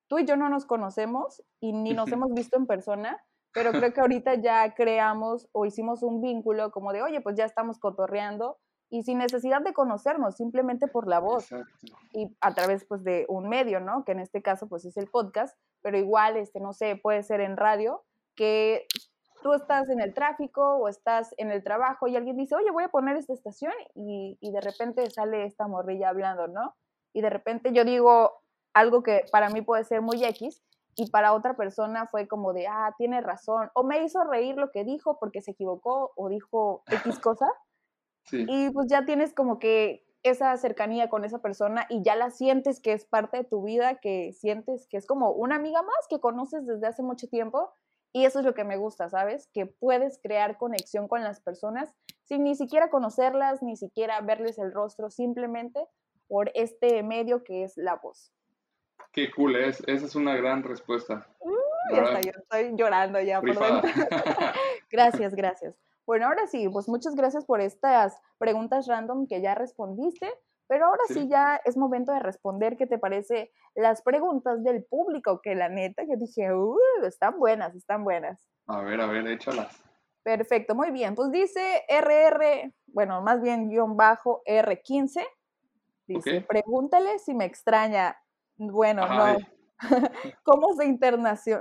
tú y yo no nos conocemos y ni nos hemos visto en persona, pero creo que ahorita ya creamos o hicimos un vínculo como de, oye, pues ya estamos cotorreando y sin necesidad de conocernos, simplemente por la voz y a través pues de un medio, ¿no? Que en este caso pues es el podcast, pero igual, este, no sé, puede ser en radio, que tú estás en el tráfico o estás en el trabajo y alguien dice, oye, voy a poner esta estación y, y de repente sale esta morrilla hablando, ¿no? Y de repente yo digo algo que para mí puede ser muy X y para otra persona fue como de, ah, tiene razón, o me hizo reír lo que dijo porque se equivocó o dijo X cosa. Y pues ya tienes como que esa cercanía con esa persona y ya la sientes que es parte de tu vida, que sientes que es como una amiga más que conoces desde hace mucho tiempo. Y eso es lo que me gusta, ¿sabes? Que puedes crear conexión con las personas sin ni siquiera conocerlas, ni siquiera verles el rostro, simplemente por este medio que es la voz. Qué cool es, esa es una gran respuesta. ya está, yo estoy llorando ya. Por gracias, gracias. Bueno, ahora sí, pues muchas gracias por estas preguntas random que ya respondiste, pero ahora sí, ya es momento de responder qué te parece las preguntas del público, que la neta yo dije, uh, están buenas, están buenas. A ver, a ver, échalas. Perfecto, muy bien. Pues dice RR, bueno, más bien guion bajo R15. Dice, pregúntale si me extraña. Bueno, no. ¿Cómo se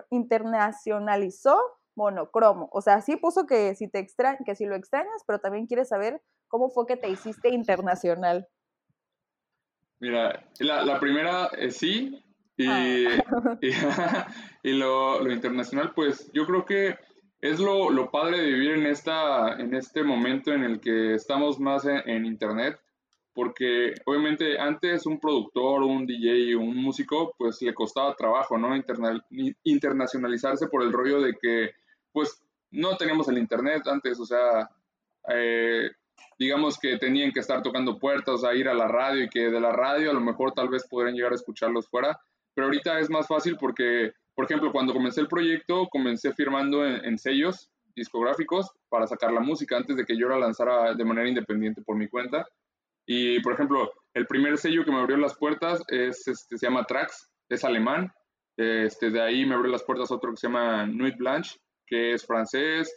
internacionalizó monocromo. O sea, sí puso que si te extra que si lo extrañas, pero también quiere saber cómo fue que te hiciste internacional. Mira, la, primera es sí, y, ah. y, lo, internacional, pues yo creo que es lo, padre de vivir en, esta, en este momento en el que estamos más en, internet, porque obviamente antes un productor, un DJ, un músico, pues le costaba trabajo, ¿no? internacionalizarse por el rollo de que pues no teníamos el internet antes, o sea, eh, digamos que tenían que estar tocando puertas, sea, ir a la radio y que de la radio a lo mejor tal vez podrían llegar a escucharlos fuera, pero ahorita es más fácil porque, por ejemplo, cuando comencé el proyecto, comencé firmando en, sellos discográficos para sacar la música antes de que yo la lanzara de manera independiente por mi cuenta. Y, por ejemplo, el primer sello que me abrió las puertas es, este, se llama Trax, es alemán. Este, de ahí me abrió las puertas otro que se llama Nuit Blanche, que es francés,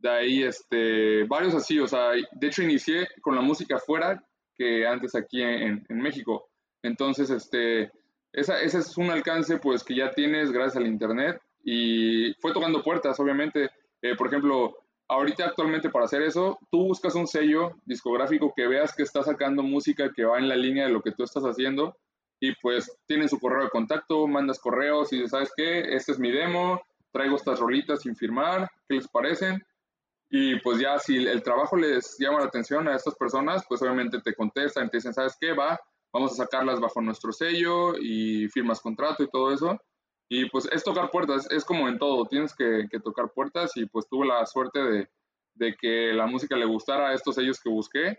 de ahí este, varios así, o sea, de hecho inicié con la música fuera que antes aquí en, México. Entonces, este, esa, ese es un alcance pues que ya tienes gracias al internet y fue tocando puertas, obviamente. Eh, por ejemplo, ahorita actualmente para hacer eso, tú buscas un sello discográfico que veas que está sacando música que va en la línea de lo que tú estás haciendo y pues tienen su correo de contacto, mandas correos y dices, ¿sabes qué? Este es mi demo, traigo estas rolitas sin firmar, ¿qué les parecen? Y pues ya si el trabajo les llama la atención a estas personas, pues obviamente te contestan, te dicen, ¿sabes qué? Va, vamos a sacarlas bajo nuestro sello y firmas contrato y todo eso. Y pues es tocar puertas, es como en todo, tienes que, tocar puertas y pues tuve la suerte de, de, que la música le gustara a estos sellos que busqué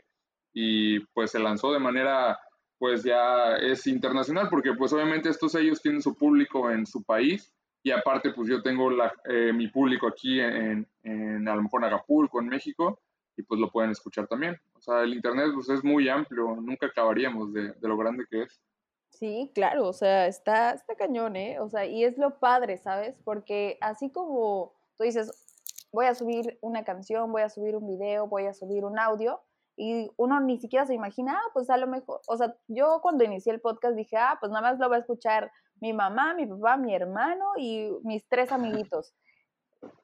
y pues se lanzó de manera pues ya es internacional porque pues obviamente estos sellos tienen su público en su país y aparte, pues yo tengo la, eh, mi público aquí en, en, a lo mejor en Acapulco, en México, y pues lo pueden escuchar también. O sea, el Internet pues, es muy amplio, nunca acabaríamos de, de, lo grande que es. Sí, claro, o sea, está, está cañón, ¿eh? O sea, y es lo padre, ¿sabes? Porque así como tú dices, voy a subir una canción, voy a subir un video, voy a subir un audio, y uno ni siquiera se imagina, ah, pues a lo mejor, o sea, yo cuando inicié el podcast dije, ah, pues nada más lo va a escuchar mi mamá, mi papá, mi hermano y mis tres amiguitos.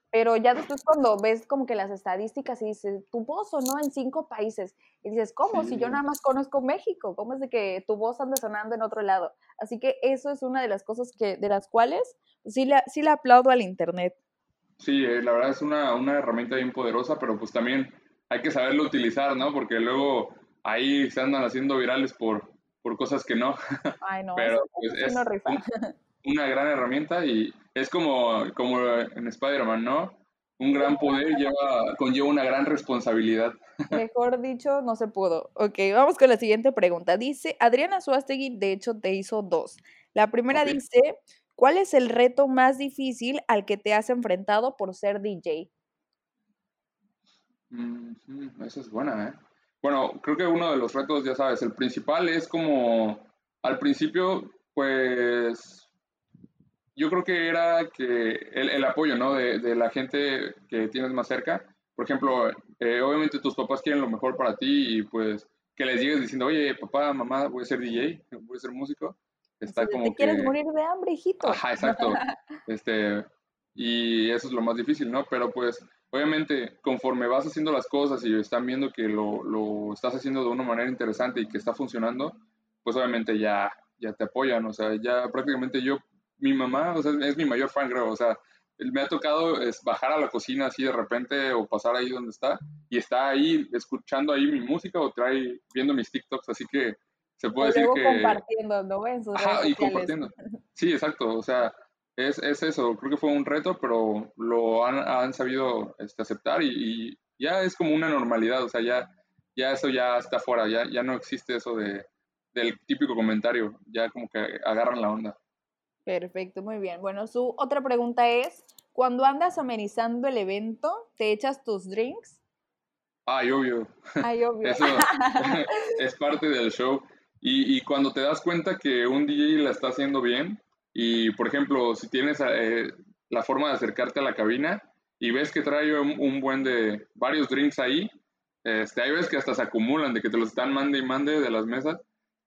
Pero ya después cuando ves como que las estadísticas y dices, tu voz sonó en cinco países. Y dices, ¿cómo? Si yo nada más conozco México, ¿cómo es de que tu voz anda sonando en otro lado? Así que eso es una de las cosas que, de las cuales sí le, sí le aplaudo al Internet. Sí, eh, la verdad es una, una herramienta bien poderosa, pero pues también hay que saberlo utilizar, ¿no? Porque luego ahí se andan haciendo virales por, por cosas que no. Ay, no, Pero pues, es una gran herramienta y es como, como en Spider-Man, ¿no? Un gran poder lleva, conlleva una gran responsabilidad. Mejor dicho, no se pudo. Ok, vamos con la siguiente pregunta. Dice, Adriana Suástegui, de hecho, te hizo dos. La primera dice, ¿Cuál es el reto más difícil al que te has enfrentado por ser DJ? esa es buena, ¿eh? Bueno, creo que uno de los retos, ya sabes, el principal es como al principio, pues yo creo que era que el, apoyo, ¿no? De, de, la gente que tienes más cerca. Por ejemplo, eh, obviamente tus papás quieren lo mejor para ti y pues que les llegues diciendo, oye, papá, mamá, voy a ser DJ, voy a ser músico. Está como te quieres morir de hambre, hijito. Ajá, exacto. este, y eso es lo más difícil, ¿no? Pero pues, obviamente, conforme vas haciendo las cosas y están viendo que lo, lo estás haciendo de una manera interesante y que está funcionando, pues obviamente ya, ya te apoyan. O sea, ya prácticamente yo, mi mamá, o sea, es mi mayor fan, creo. O sea, me ha tocado es bajar a la cocina así de repente o pasar ahí donde está y está ahí escuchando ahí mi música o trae viendo mis TikToks, así que se puede decir que... compartiendo, ¿no? En sus Ajá, y compartiendo. Sí, exacto, o sea, es, es, eso, creo que fue un reto, pero lo han, han sabido este, aceptar y, y, ya es como una normalidad, o sea, ya, ya eso ya está fuera, ya, ya no existe eso de, del típico comentario, ya como que agarran la onda. Perfecto, muy bien. Bueno, su otra pregunta es, cuando andas amenizando el evento, ¿te echas tus drinks? Ay, obvio. Ay, obvio. Eso es parte del show. Y, y, cuando te das cuenta que un DJ la está haciendo bien, y por ejemplo, si tienes eh, la forma de acercarte a la cabina y ves que trae un, buen de varios drinks ahí, este, hay veces que hasta se acumulan de que te los están mande y mande de las mesas.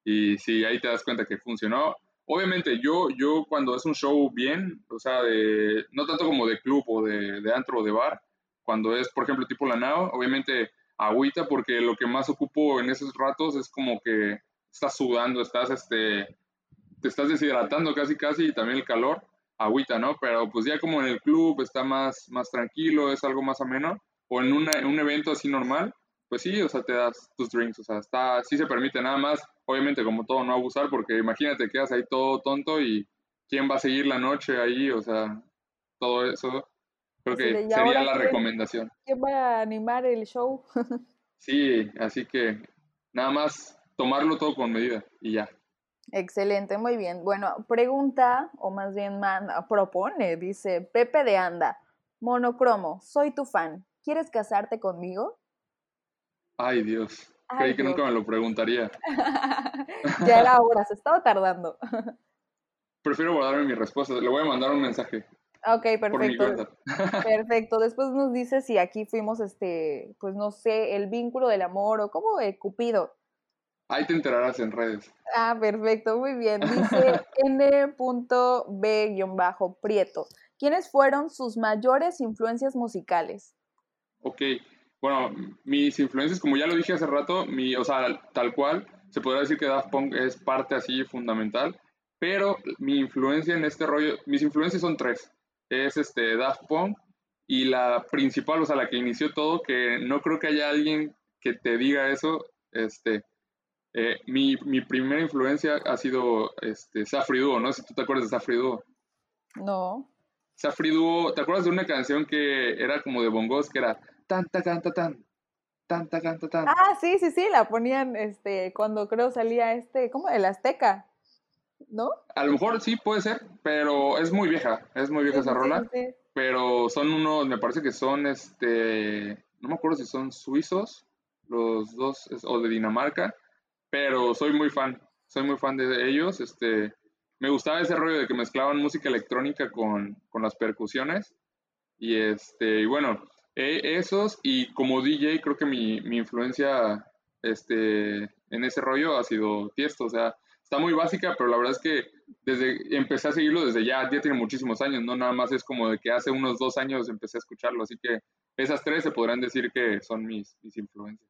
Y si ahí te das cuenta que funcionó, obviamente yo, yo cuando es un show bien, o sea, de, no tanto como de club o de, de antro o de bar, cuando es, por ejemplo, tipo la NAO, obviamente agüita porque lo que más ocupo en esos ratos es como que estás sudando, estás, este, te estás deshidratando casi casi y también el calor, agüita, ¿no? Pero pues ya como en el club está más, más tranquilo, es algo más ameno, o en, en un evento así normal, pues sí, o sea, te das tus drinks, o sea, está, sí se permite nada más, obviamente como todo, no abusar, porque imagínate, quedas ahí todo tonto y quién va a seguir la noche ahí, o sea, todo eso, creo que sería la recomendación. ¿Quién va a animar el show? sí, así que nada más tomarlo todo con medida y ya. Excelente, muy bien. Bueno, pregunta, o más bien manda, propone, dice Pepe de Anda, monocromo, soy tu fan, ¿quieres casarte conmigo? Ay, Dios. Creí que nunca me lo preguntaría. ya era hora, se estaba tardando. Prefiero guardarme mi respuesta. Le voy a mandar un mensaje. Ok, perfecto. perfecto. Después nos dice si aquí fuimos, este, pues no sé, el vínculo del amor o como eh, Cupido. Ahí te enterarás en redes. Ah, perfecto, muy bien. Dice N.B-Prieto. ¿Quiénes fueron sus mayores influencias musicales? Ok, bueno, mis influencias, como ya lo dije hace rato, mi, o sea, tal cual, se podría decir que Daft Punk es parte así fundamental, pero mi influencia en este rollo, mis influencias son tres. Es este Daft Punk y la principal, o sea, la que inició todo, que no creo que haya alguien que te diga eso, este, eh, mi, mi, primera influencia ha sido este, Safri Duo, ¿no? Si tú te acuerdas de Safri Duo. No. Safri Duo, ¿te acuerdas de una canción que era como de bongos, que era tanta canta tan, tanta canta tan. Ah, sí, sí, sí, la ponían este, cuando creo salía este, ¿cómo? El Azteca, ¿no? A lo mejor sí puede ser, pero es muy vieja, es muy vieja esa rola. Pero son unos, me parece que son, este, no me acuerdo si son suizos, los dos, o de Dinamarca, pero soy muy fan, soy muy fan de ellos, este, me gustaba ese rollo de que mezclaban música electrónica con, con las percusiones, y este, y bueno, e, esos y como DJ creo que mi, mi, influencia este, en ese rollo ha sido Tiesto, o sea, está muy básica, pero la verdad es que desde empecé a seguirlo desde ya, ya tiene muchísimos años, no nada más es como de que hace unos dos años empecé a escucharlo, así que esas tres se podrán decir que son mis, mis influencias.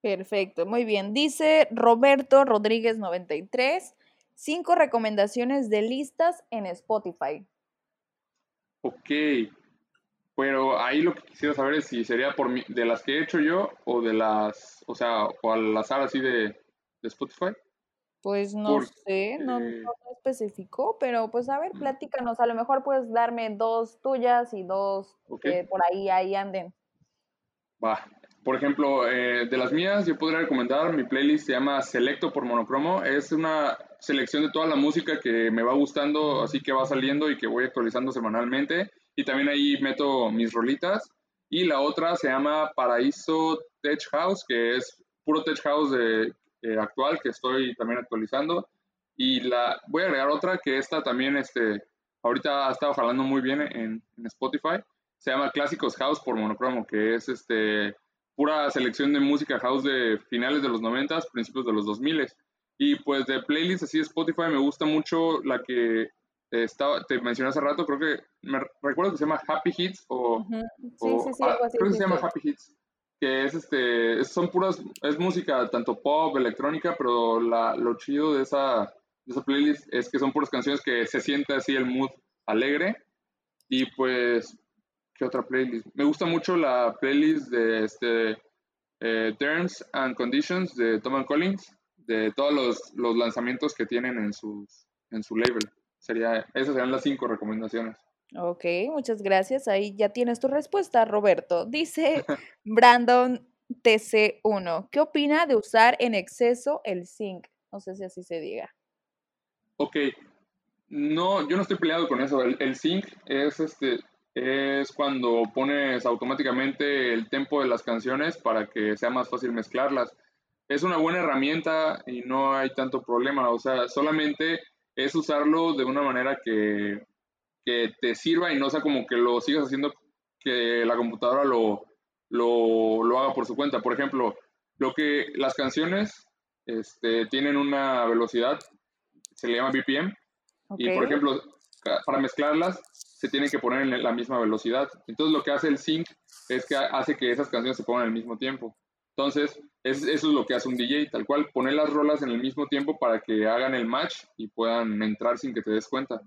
Perfecto, muy bien. Dice Roberto Rodríguez 93, cinco recomendaciones de listas en Spotify. Ok, pero ahí lo que quisiera saber es si sería por de las que he hecho yo o de las, o sea, o al azar así de, Spotify. Pues no sé, no, no, especificó, pero pues a ver, platícanos, a lo mejor puedes darme dos tuyas y dos que por ahí, ahí anden. Va, por ejemplo, eh, de las mías yo podría recomendar, mi playlist se llama Selecto por Monocromo, es una, selección de toda la música que me va gustando, así que va saliendo y que voy actualizando semanalmente. Y también ahí meto mis rolitas. Y la otra se llama Paraíso Tech House, que es puro Tech House de, eh, actual que estoy también actualizando. Y la voy a agregar otra que esta también, este, ahorita ha estado jalando muy bien en, en Spotify. Se llama Clásicos House por Monocromo, que es este, pura selección de música house de finales de los 90, principios de los 2000. Y pues de playlists así de Spotify me gusta mucho la que estaba, te mencioné hace rato, creo que me recuerdo que se llama Happy Hits o, sí, sí, sí, algo así, creo que se llama Happy Hits que es este son puras es música tanto pop electrónica pero la, lo chido de esa de esa playlist es que son puras canciones que se siente así el mood alegre. Y pues qué otra playlist me gusta mucho la playlist de este eh, Terms and Conditions de Tom Collins de todos los, los lanzamientos que tienen en sus en su label Sería, esas serían las cinco recomendaciones. Ok, muchas gracias. Ahí ya tienes tu respuesta, Roberto. Dice Brandon TC1, ¿qué opina de usar en exceso el zinc? No sé si así se diga. Ok, no, yo no estoy peleado con eso. El, el zinc es este, es cuando pones automáticamente el tempo de las canciones para que sea más fácil mezclarlas. Es una buena herramienta y no hay tanto problema. O sea, solamente es usarlo de una manera que, te sirva y no sea como que lo sigas haciendo que la computadora lo, lo, haga por su cuenta. Por ejemplo, lo que las canciones este, tienen una velocidad, se le llama BPM, y por ejemplo, para mezclarlas se tiene que poner en la misma velocidad. Entonces lo que hace el sync es que hace que esas canciones se pongan al mismo tiempo. Entonces, eso es lo que hace un DJ, tal cual, poner las rolas en el mismo tiempo para que hagan el match y puedan entrar sin que te des cuenta.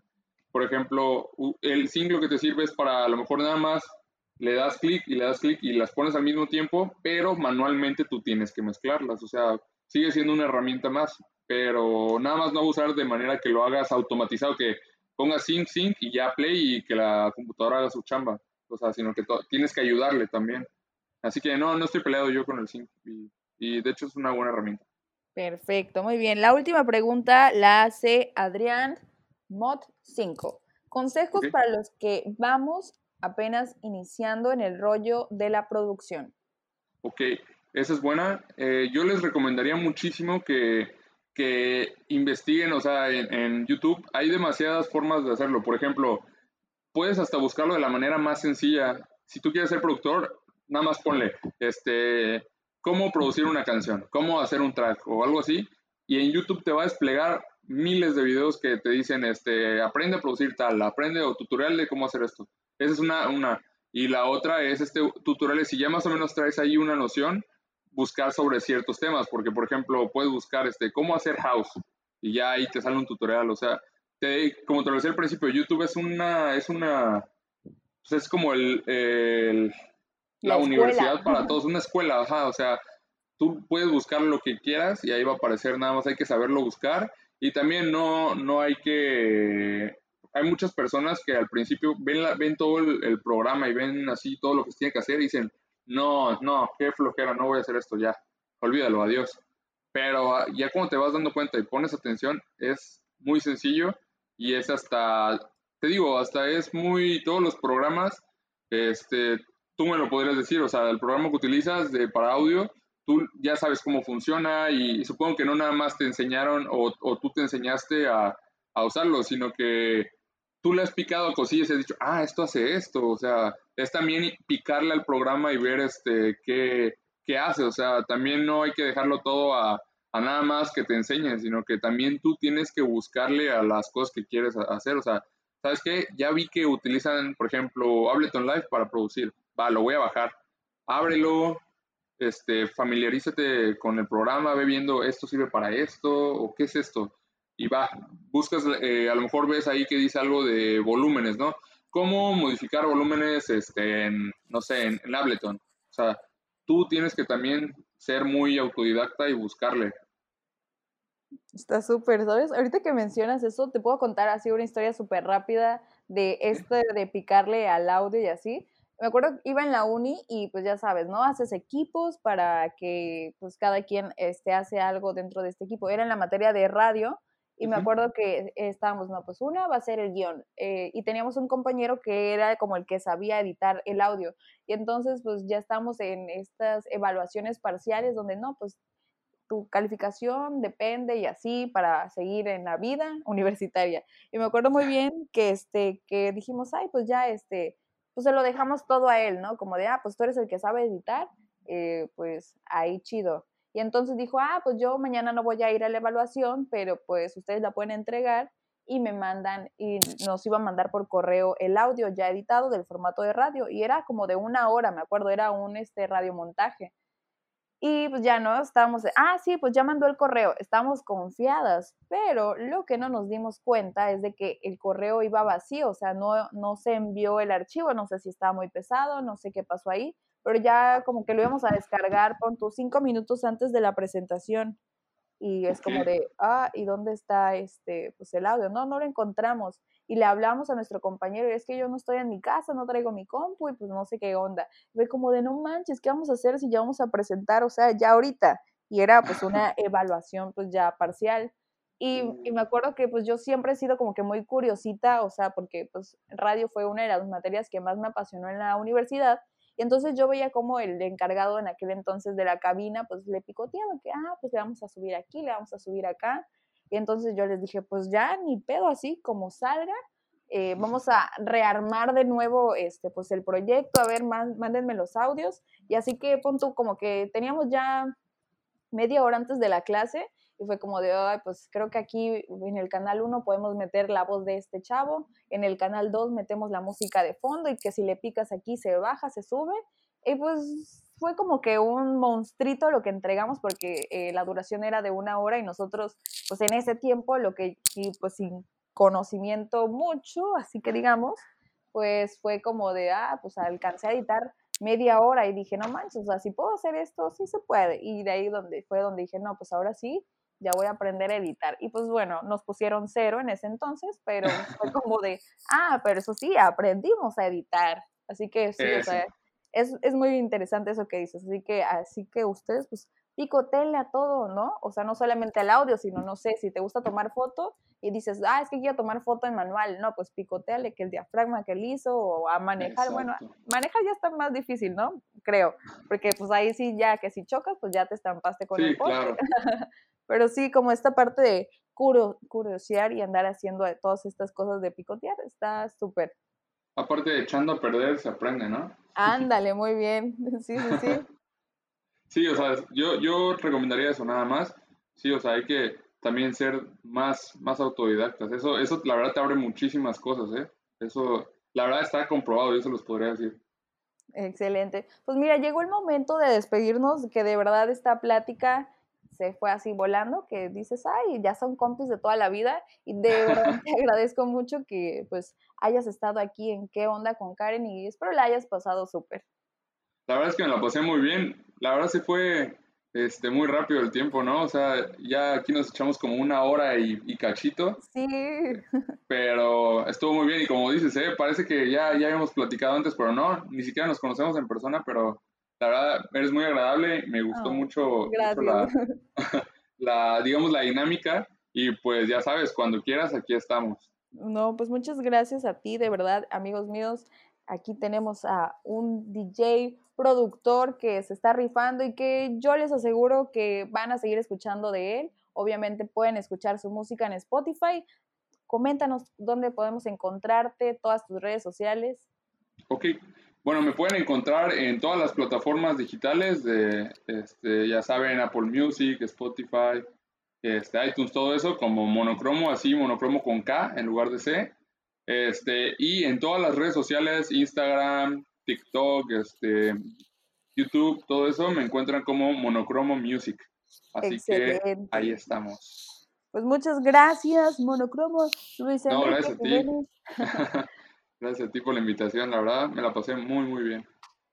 Por ejemplo, el sync lo que te sirve es para a lo mejor nada más le das clic y le das clic y las pones al mismo tiempo, pero manualmente tú tienes que mezclarlas. O sea, sigue siendo una herramienta más, pero nada más no abusar de manera que lo hagas automatizado, que pongas sync, sync y ya play y que la computadora haga su chamba. O sea, sino que tienes que ayudarle también. Así que no, no estoy peleado yo con el sync y, de hecho es una buena herramienta. Perfecto, muy bien. La última pregunta la hace Adrián Mod 5. Consejos para los que vamos apenas iniciando en el rollo de la producción. Ok, esa es buena. Eh, yo les recomendaría muchísimo que, que investiguen, o sea, en, YouTube hay demasiadas formas de hacerlo. Por ejemplo, puedes hasta buscarlo de la manera más sencilla. Si tú quieres ser productor, nada más ponle, este, cómo producir una canción, cómo hacer un track o algo así, y en YouTube te va a desplegar miles de videos que te dicen, este, aprende a producir tal, aprende o tutorial de cómo hacer esto. Esa es una, una. Y la otra es este tutorial, si ya más o menos traes ahí una noción, buscar sobre ciertos temas, porque por ejemplo, puedes buscar este, cómo hacer house, y ya ahí te sale un tutorial, o sea, como te lo decía al principio, YouTube es una, es una, pues es como el, el la, universidad para todos, una escuela, ajá, o sea, tú puedes buscar lo que quieras y ahí va a aparecer, nada más hay que saberlo buscar y también no, no hay que, hay muchas personas que al principio ven, la, ven todo el, programa y ven así todo lo que tiene que hacer y dicen, no, no, qué flojera, no voy a hacer esto ya, olvídalo, adiós. Pero ah, ya cuando te vas dando cuenta y pones atención, es muy sencillo y es hasta, te digo, hasta es muy, todos los programas, este, tú me lo podrías decir, o sea, el programa que utilizas de, para audio, tú ya sabes cómo funciona y, supongo que no nada más te enseñaron o, tú te enseñaste a, usarlo, sino que tú le has picado cosillas y has dicho, ah, esto hace esto, o sea, es también picarle al programa y ver este qué, qué hace, o sea, también no hay que dejarlo todo a, a, nada más que te enseñen, sino que también tú tienes que buscarle a las cosas que quieres hacer, o sea, ¿sabes qué? Ya vi que utilizan, por ejemplo, Ableton Live para producir va, lo voy a bajar. Ábrelo, este, familiarízate con el programa, ve viendo esto sirve para esto o qué es esto. Y va, buscas, eh, a lo mejor ves ahí que dice algo de volúmenes, ¿no? ¿Cómo modificar volúmenes este, en, no sé, en, Ableton? O sea, tú tienes que también ser muy autodidacta y buscarle. Está súper, ¿sabes? Ahorita que mencionas eso, te puedo contar así una historia súper rápida de esto de picarle al audio y así me acuerdo que iba en la uni y pues ya sabes, ¿no? Haces equipos para que pues cada quien este, hace algo dentro de este equipo. Era en la materia de radio y me acuerdo que estábamos, no, pues una va a ser el guion. Eh, y teníamos un compañero que era como el que sabía editar el audio. Y entonces, pues ya estamos en estas evaluaciones parciales donde no, pues tu calificación depende y así para seguir en la vida universitaria. Y me acuerdo muy bien que, este, que dijimos, ay, pues ya, este, pues se lo dejamos todo a él, ¿no? Como de, ah, pues tú eres el que sabe editar, eh, pues ahí chido. Y entonces dijo, ah, pues yo mañana no voy a ir a la evaluación, pero pues ustedes la pueden entregar y me mandan y nos iba a mandar por correo el audio ya editado del formato de radio y era como de una hora, me acuerdo, era un este radiomontaje. Y pues ya no, estábamos, ah, sí, pues ya mandó el correo, estábamos confiadas, pero lo que no nos dimos cuenta es de que el correo iba vacío, o sea, no, no se envió el archivo, no sé si estaba muy pesado, no sé qué pasó ahí, pero ya como que lo íbamos a descargar, con tus cinco minutos antes de la presentación. Y es como de, ah, ¿y dónde está este, pues el audio? No, no lo encontramos. Y le hablamos a nuestro compañero, y es que yo no estoy en mi casa, no traigo mi compu, y pues no sé qué onda. Ve como de, no manches, ¿qué vamos a hacer si ya vamos a presentar? O sea, ya ahorita. Y era pues una evaluación pues ya parcial. Y, y, me acuerdo que pues yo siempre he sido como que muy curiosita, o sea, porque pues radio fue una de las materias que más me apasionó en la universidad y entonces yo veía como el encargado en aquel entonces de la cabina, pues le picoteaba que, ah, pues le vamos a subir aquí, le vamos a subir acá. Y entonces yo les dije, pues ya ni pedo así, como salga, eh, vamos a rearmar de nuevo este, pues el proyecto, a ver, mándenme los audios. Y así que punto, como que teníamos ya media hora antes de la clase y fue como de, Ay, pues creo que aquí en el canal 1 podemos meter la voz de este chavo, en el canal 2 metemos la música de fondo y que si le picas aquí se baja, se sube. Y pues fue como que un monstruito lo que entregamos porque eh, la duración era de una hora y nosotros, pues en ese tiempo, lo que, pues sin conocimiento mucho, así que digamos, pues fue como de, ah, pues alcancé a editar media hora y dije, no manches, o sea, si puedo hacer esto, sí se puede. Y de ahí donde fue donde dije, no, pues ahora sí, ya voy a aprender a editar. Y pues bueno, nos pusieron cero en ese entonces, pero fue como de, ah, pero eso sí, aprendimos a editar. Así que sí, o sea, es, es, muy interesante eso que dices. Así que, así que ustedes, pues, picotenle a todo, ¿no? O sea, no solamente al audio, sino, no sé, si te gusta tomar foto y dices, ah, es que quiero tomar foto en manual, no, pues picoteale que el diafragma que él hizo o a manejar, bueno, manejar ya está más difícil, ¿no? Creo, porque pues ahí sí ya que si chocas, pues ya te estampaste con el poste. Pero sí, como esta parte de curiosear y andar haciendo todas estas cosas de picotear, está súper. Aparte de echando a perder, se aprende, ¿no? Ándale, muy bien. Sí, sí, sí. sí, o sea, yo, yo recomendaría eso nada más. Sí, o sea, hay que también ser más, más autodidactas. Eso, eso, la verdad, te abre muchísimas cosas, ¿eh? Eso, la verdad, está comprobado, yo se los podría decir. Excelente. Pues mira, llegó el momento de despedirnos, que de verdad esta plática se fue así volando, que dices, ay, ya son compis de toda la vida y de verdad te agradezco mucho que pues hayas estado aquí en qué onda con Karen y espero la hayas pasado súper. La verdad es que me la pasé muy bien, la verdad se fue este, muy rápido el tiempo, ¿no? O sea, ya aquí nos echamos como una hora y, y cachito. Sí. Pero estuvo muy bien y como dices, ¿eh? parece que ya, ya habíamos platicado antes, pero no, ni siquiera nos conocemos en persona, pero la verdad, eres muy agradable, me gustó mucho, la, digamos, la dinámica y pues ya sabes, cuando quieras, aquí estamos. No, pues muchas gracias a ti, de verdad, amigos míos. Aquí tenemos a un DJ productor que se está rifando y que yo les aseguro que van a seguir escuchando de él. Obviamente pueden escuchar su música en Spotify. Coméntanos dónde podemos encontrarte, todas tus redes sociales. Ok, bueno, me pueden encontrar en todas las plataformas digitales de, este, ya saben, Apple Music, Spotify, este, iTunes, todo eso, como monocromo, así, monocromo con K en lugar de C. Este, y en todas las redes sociales, Instagram, TikTok, este, YouTube, todo eso, me encuentran como monocromo music. Así que ahí estamos. Pues muchas gracias, monocromo. Luis no, gracias a ti. Gracias a ti por la invitación, la verdad me la pasé muy, muy bien.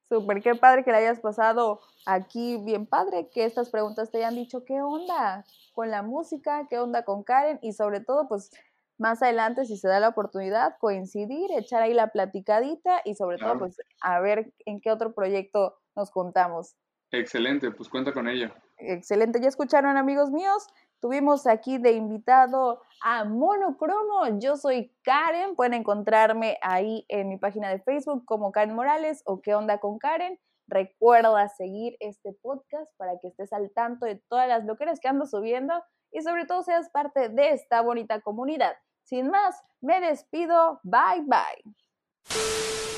Súper, qué padre que la hayas pasado aquí, bien padre, que estas preguntas te hayan dicho qué onda con la música, qué onda con Karen y sobre todo, pues más adelante, si se da la oportunidad, coincidir, echar ahí la platicadita y sobre todo, pues a ver en qué otro proyecto nos juntamos. Excelente, pues cuenta con ello. Excelente, ya escucharon amigos míos. Tuvimos aquí de invitado a Monocromo. Yo soy Karen. Pueden encontrarme ahí en mi página de Facebook como Karen Morales o qué onda con Karen. Recuerda seguir este podcast para que estés al tanto de todas las locuras que ando subiendo y sobre todo seas parte de esta bonita comunidad. Sin más, me despido. Bye bye.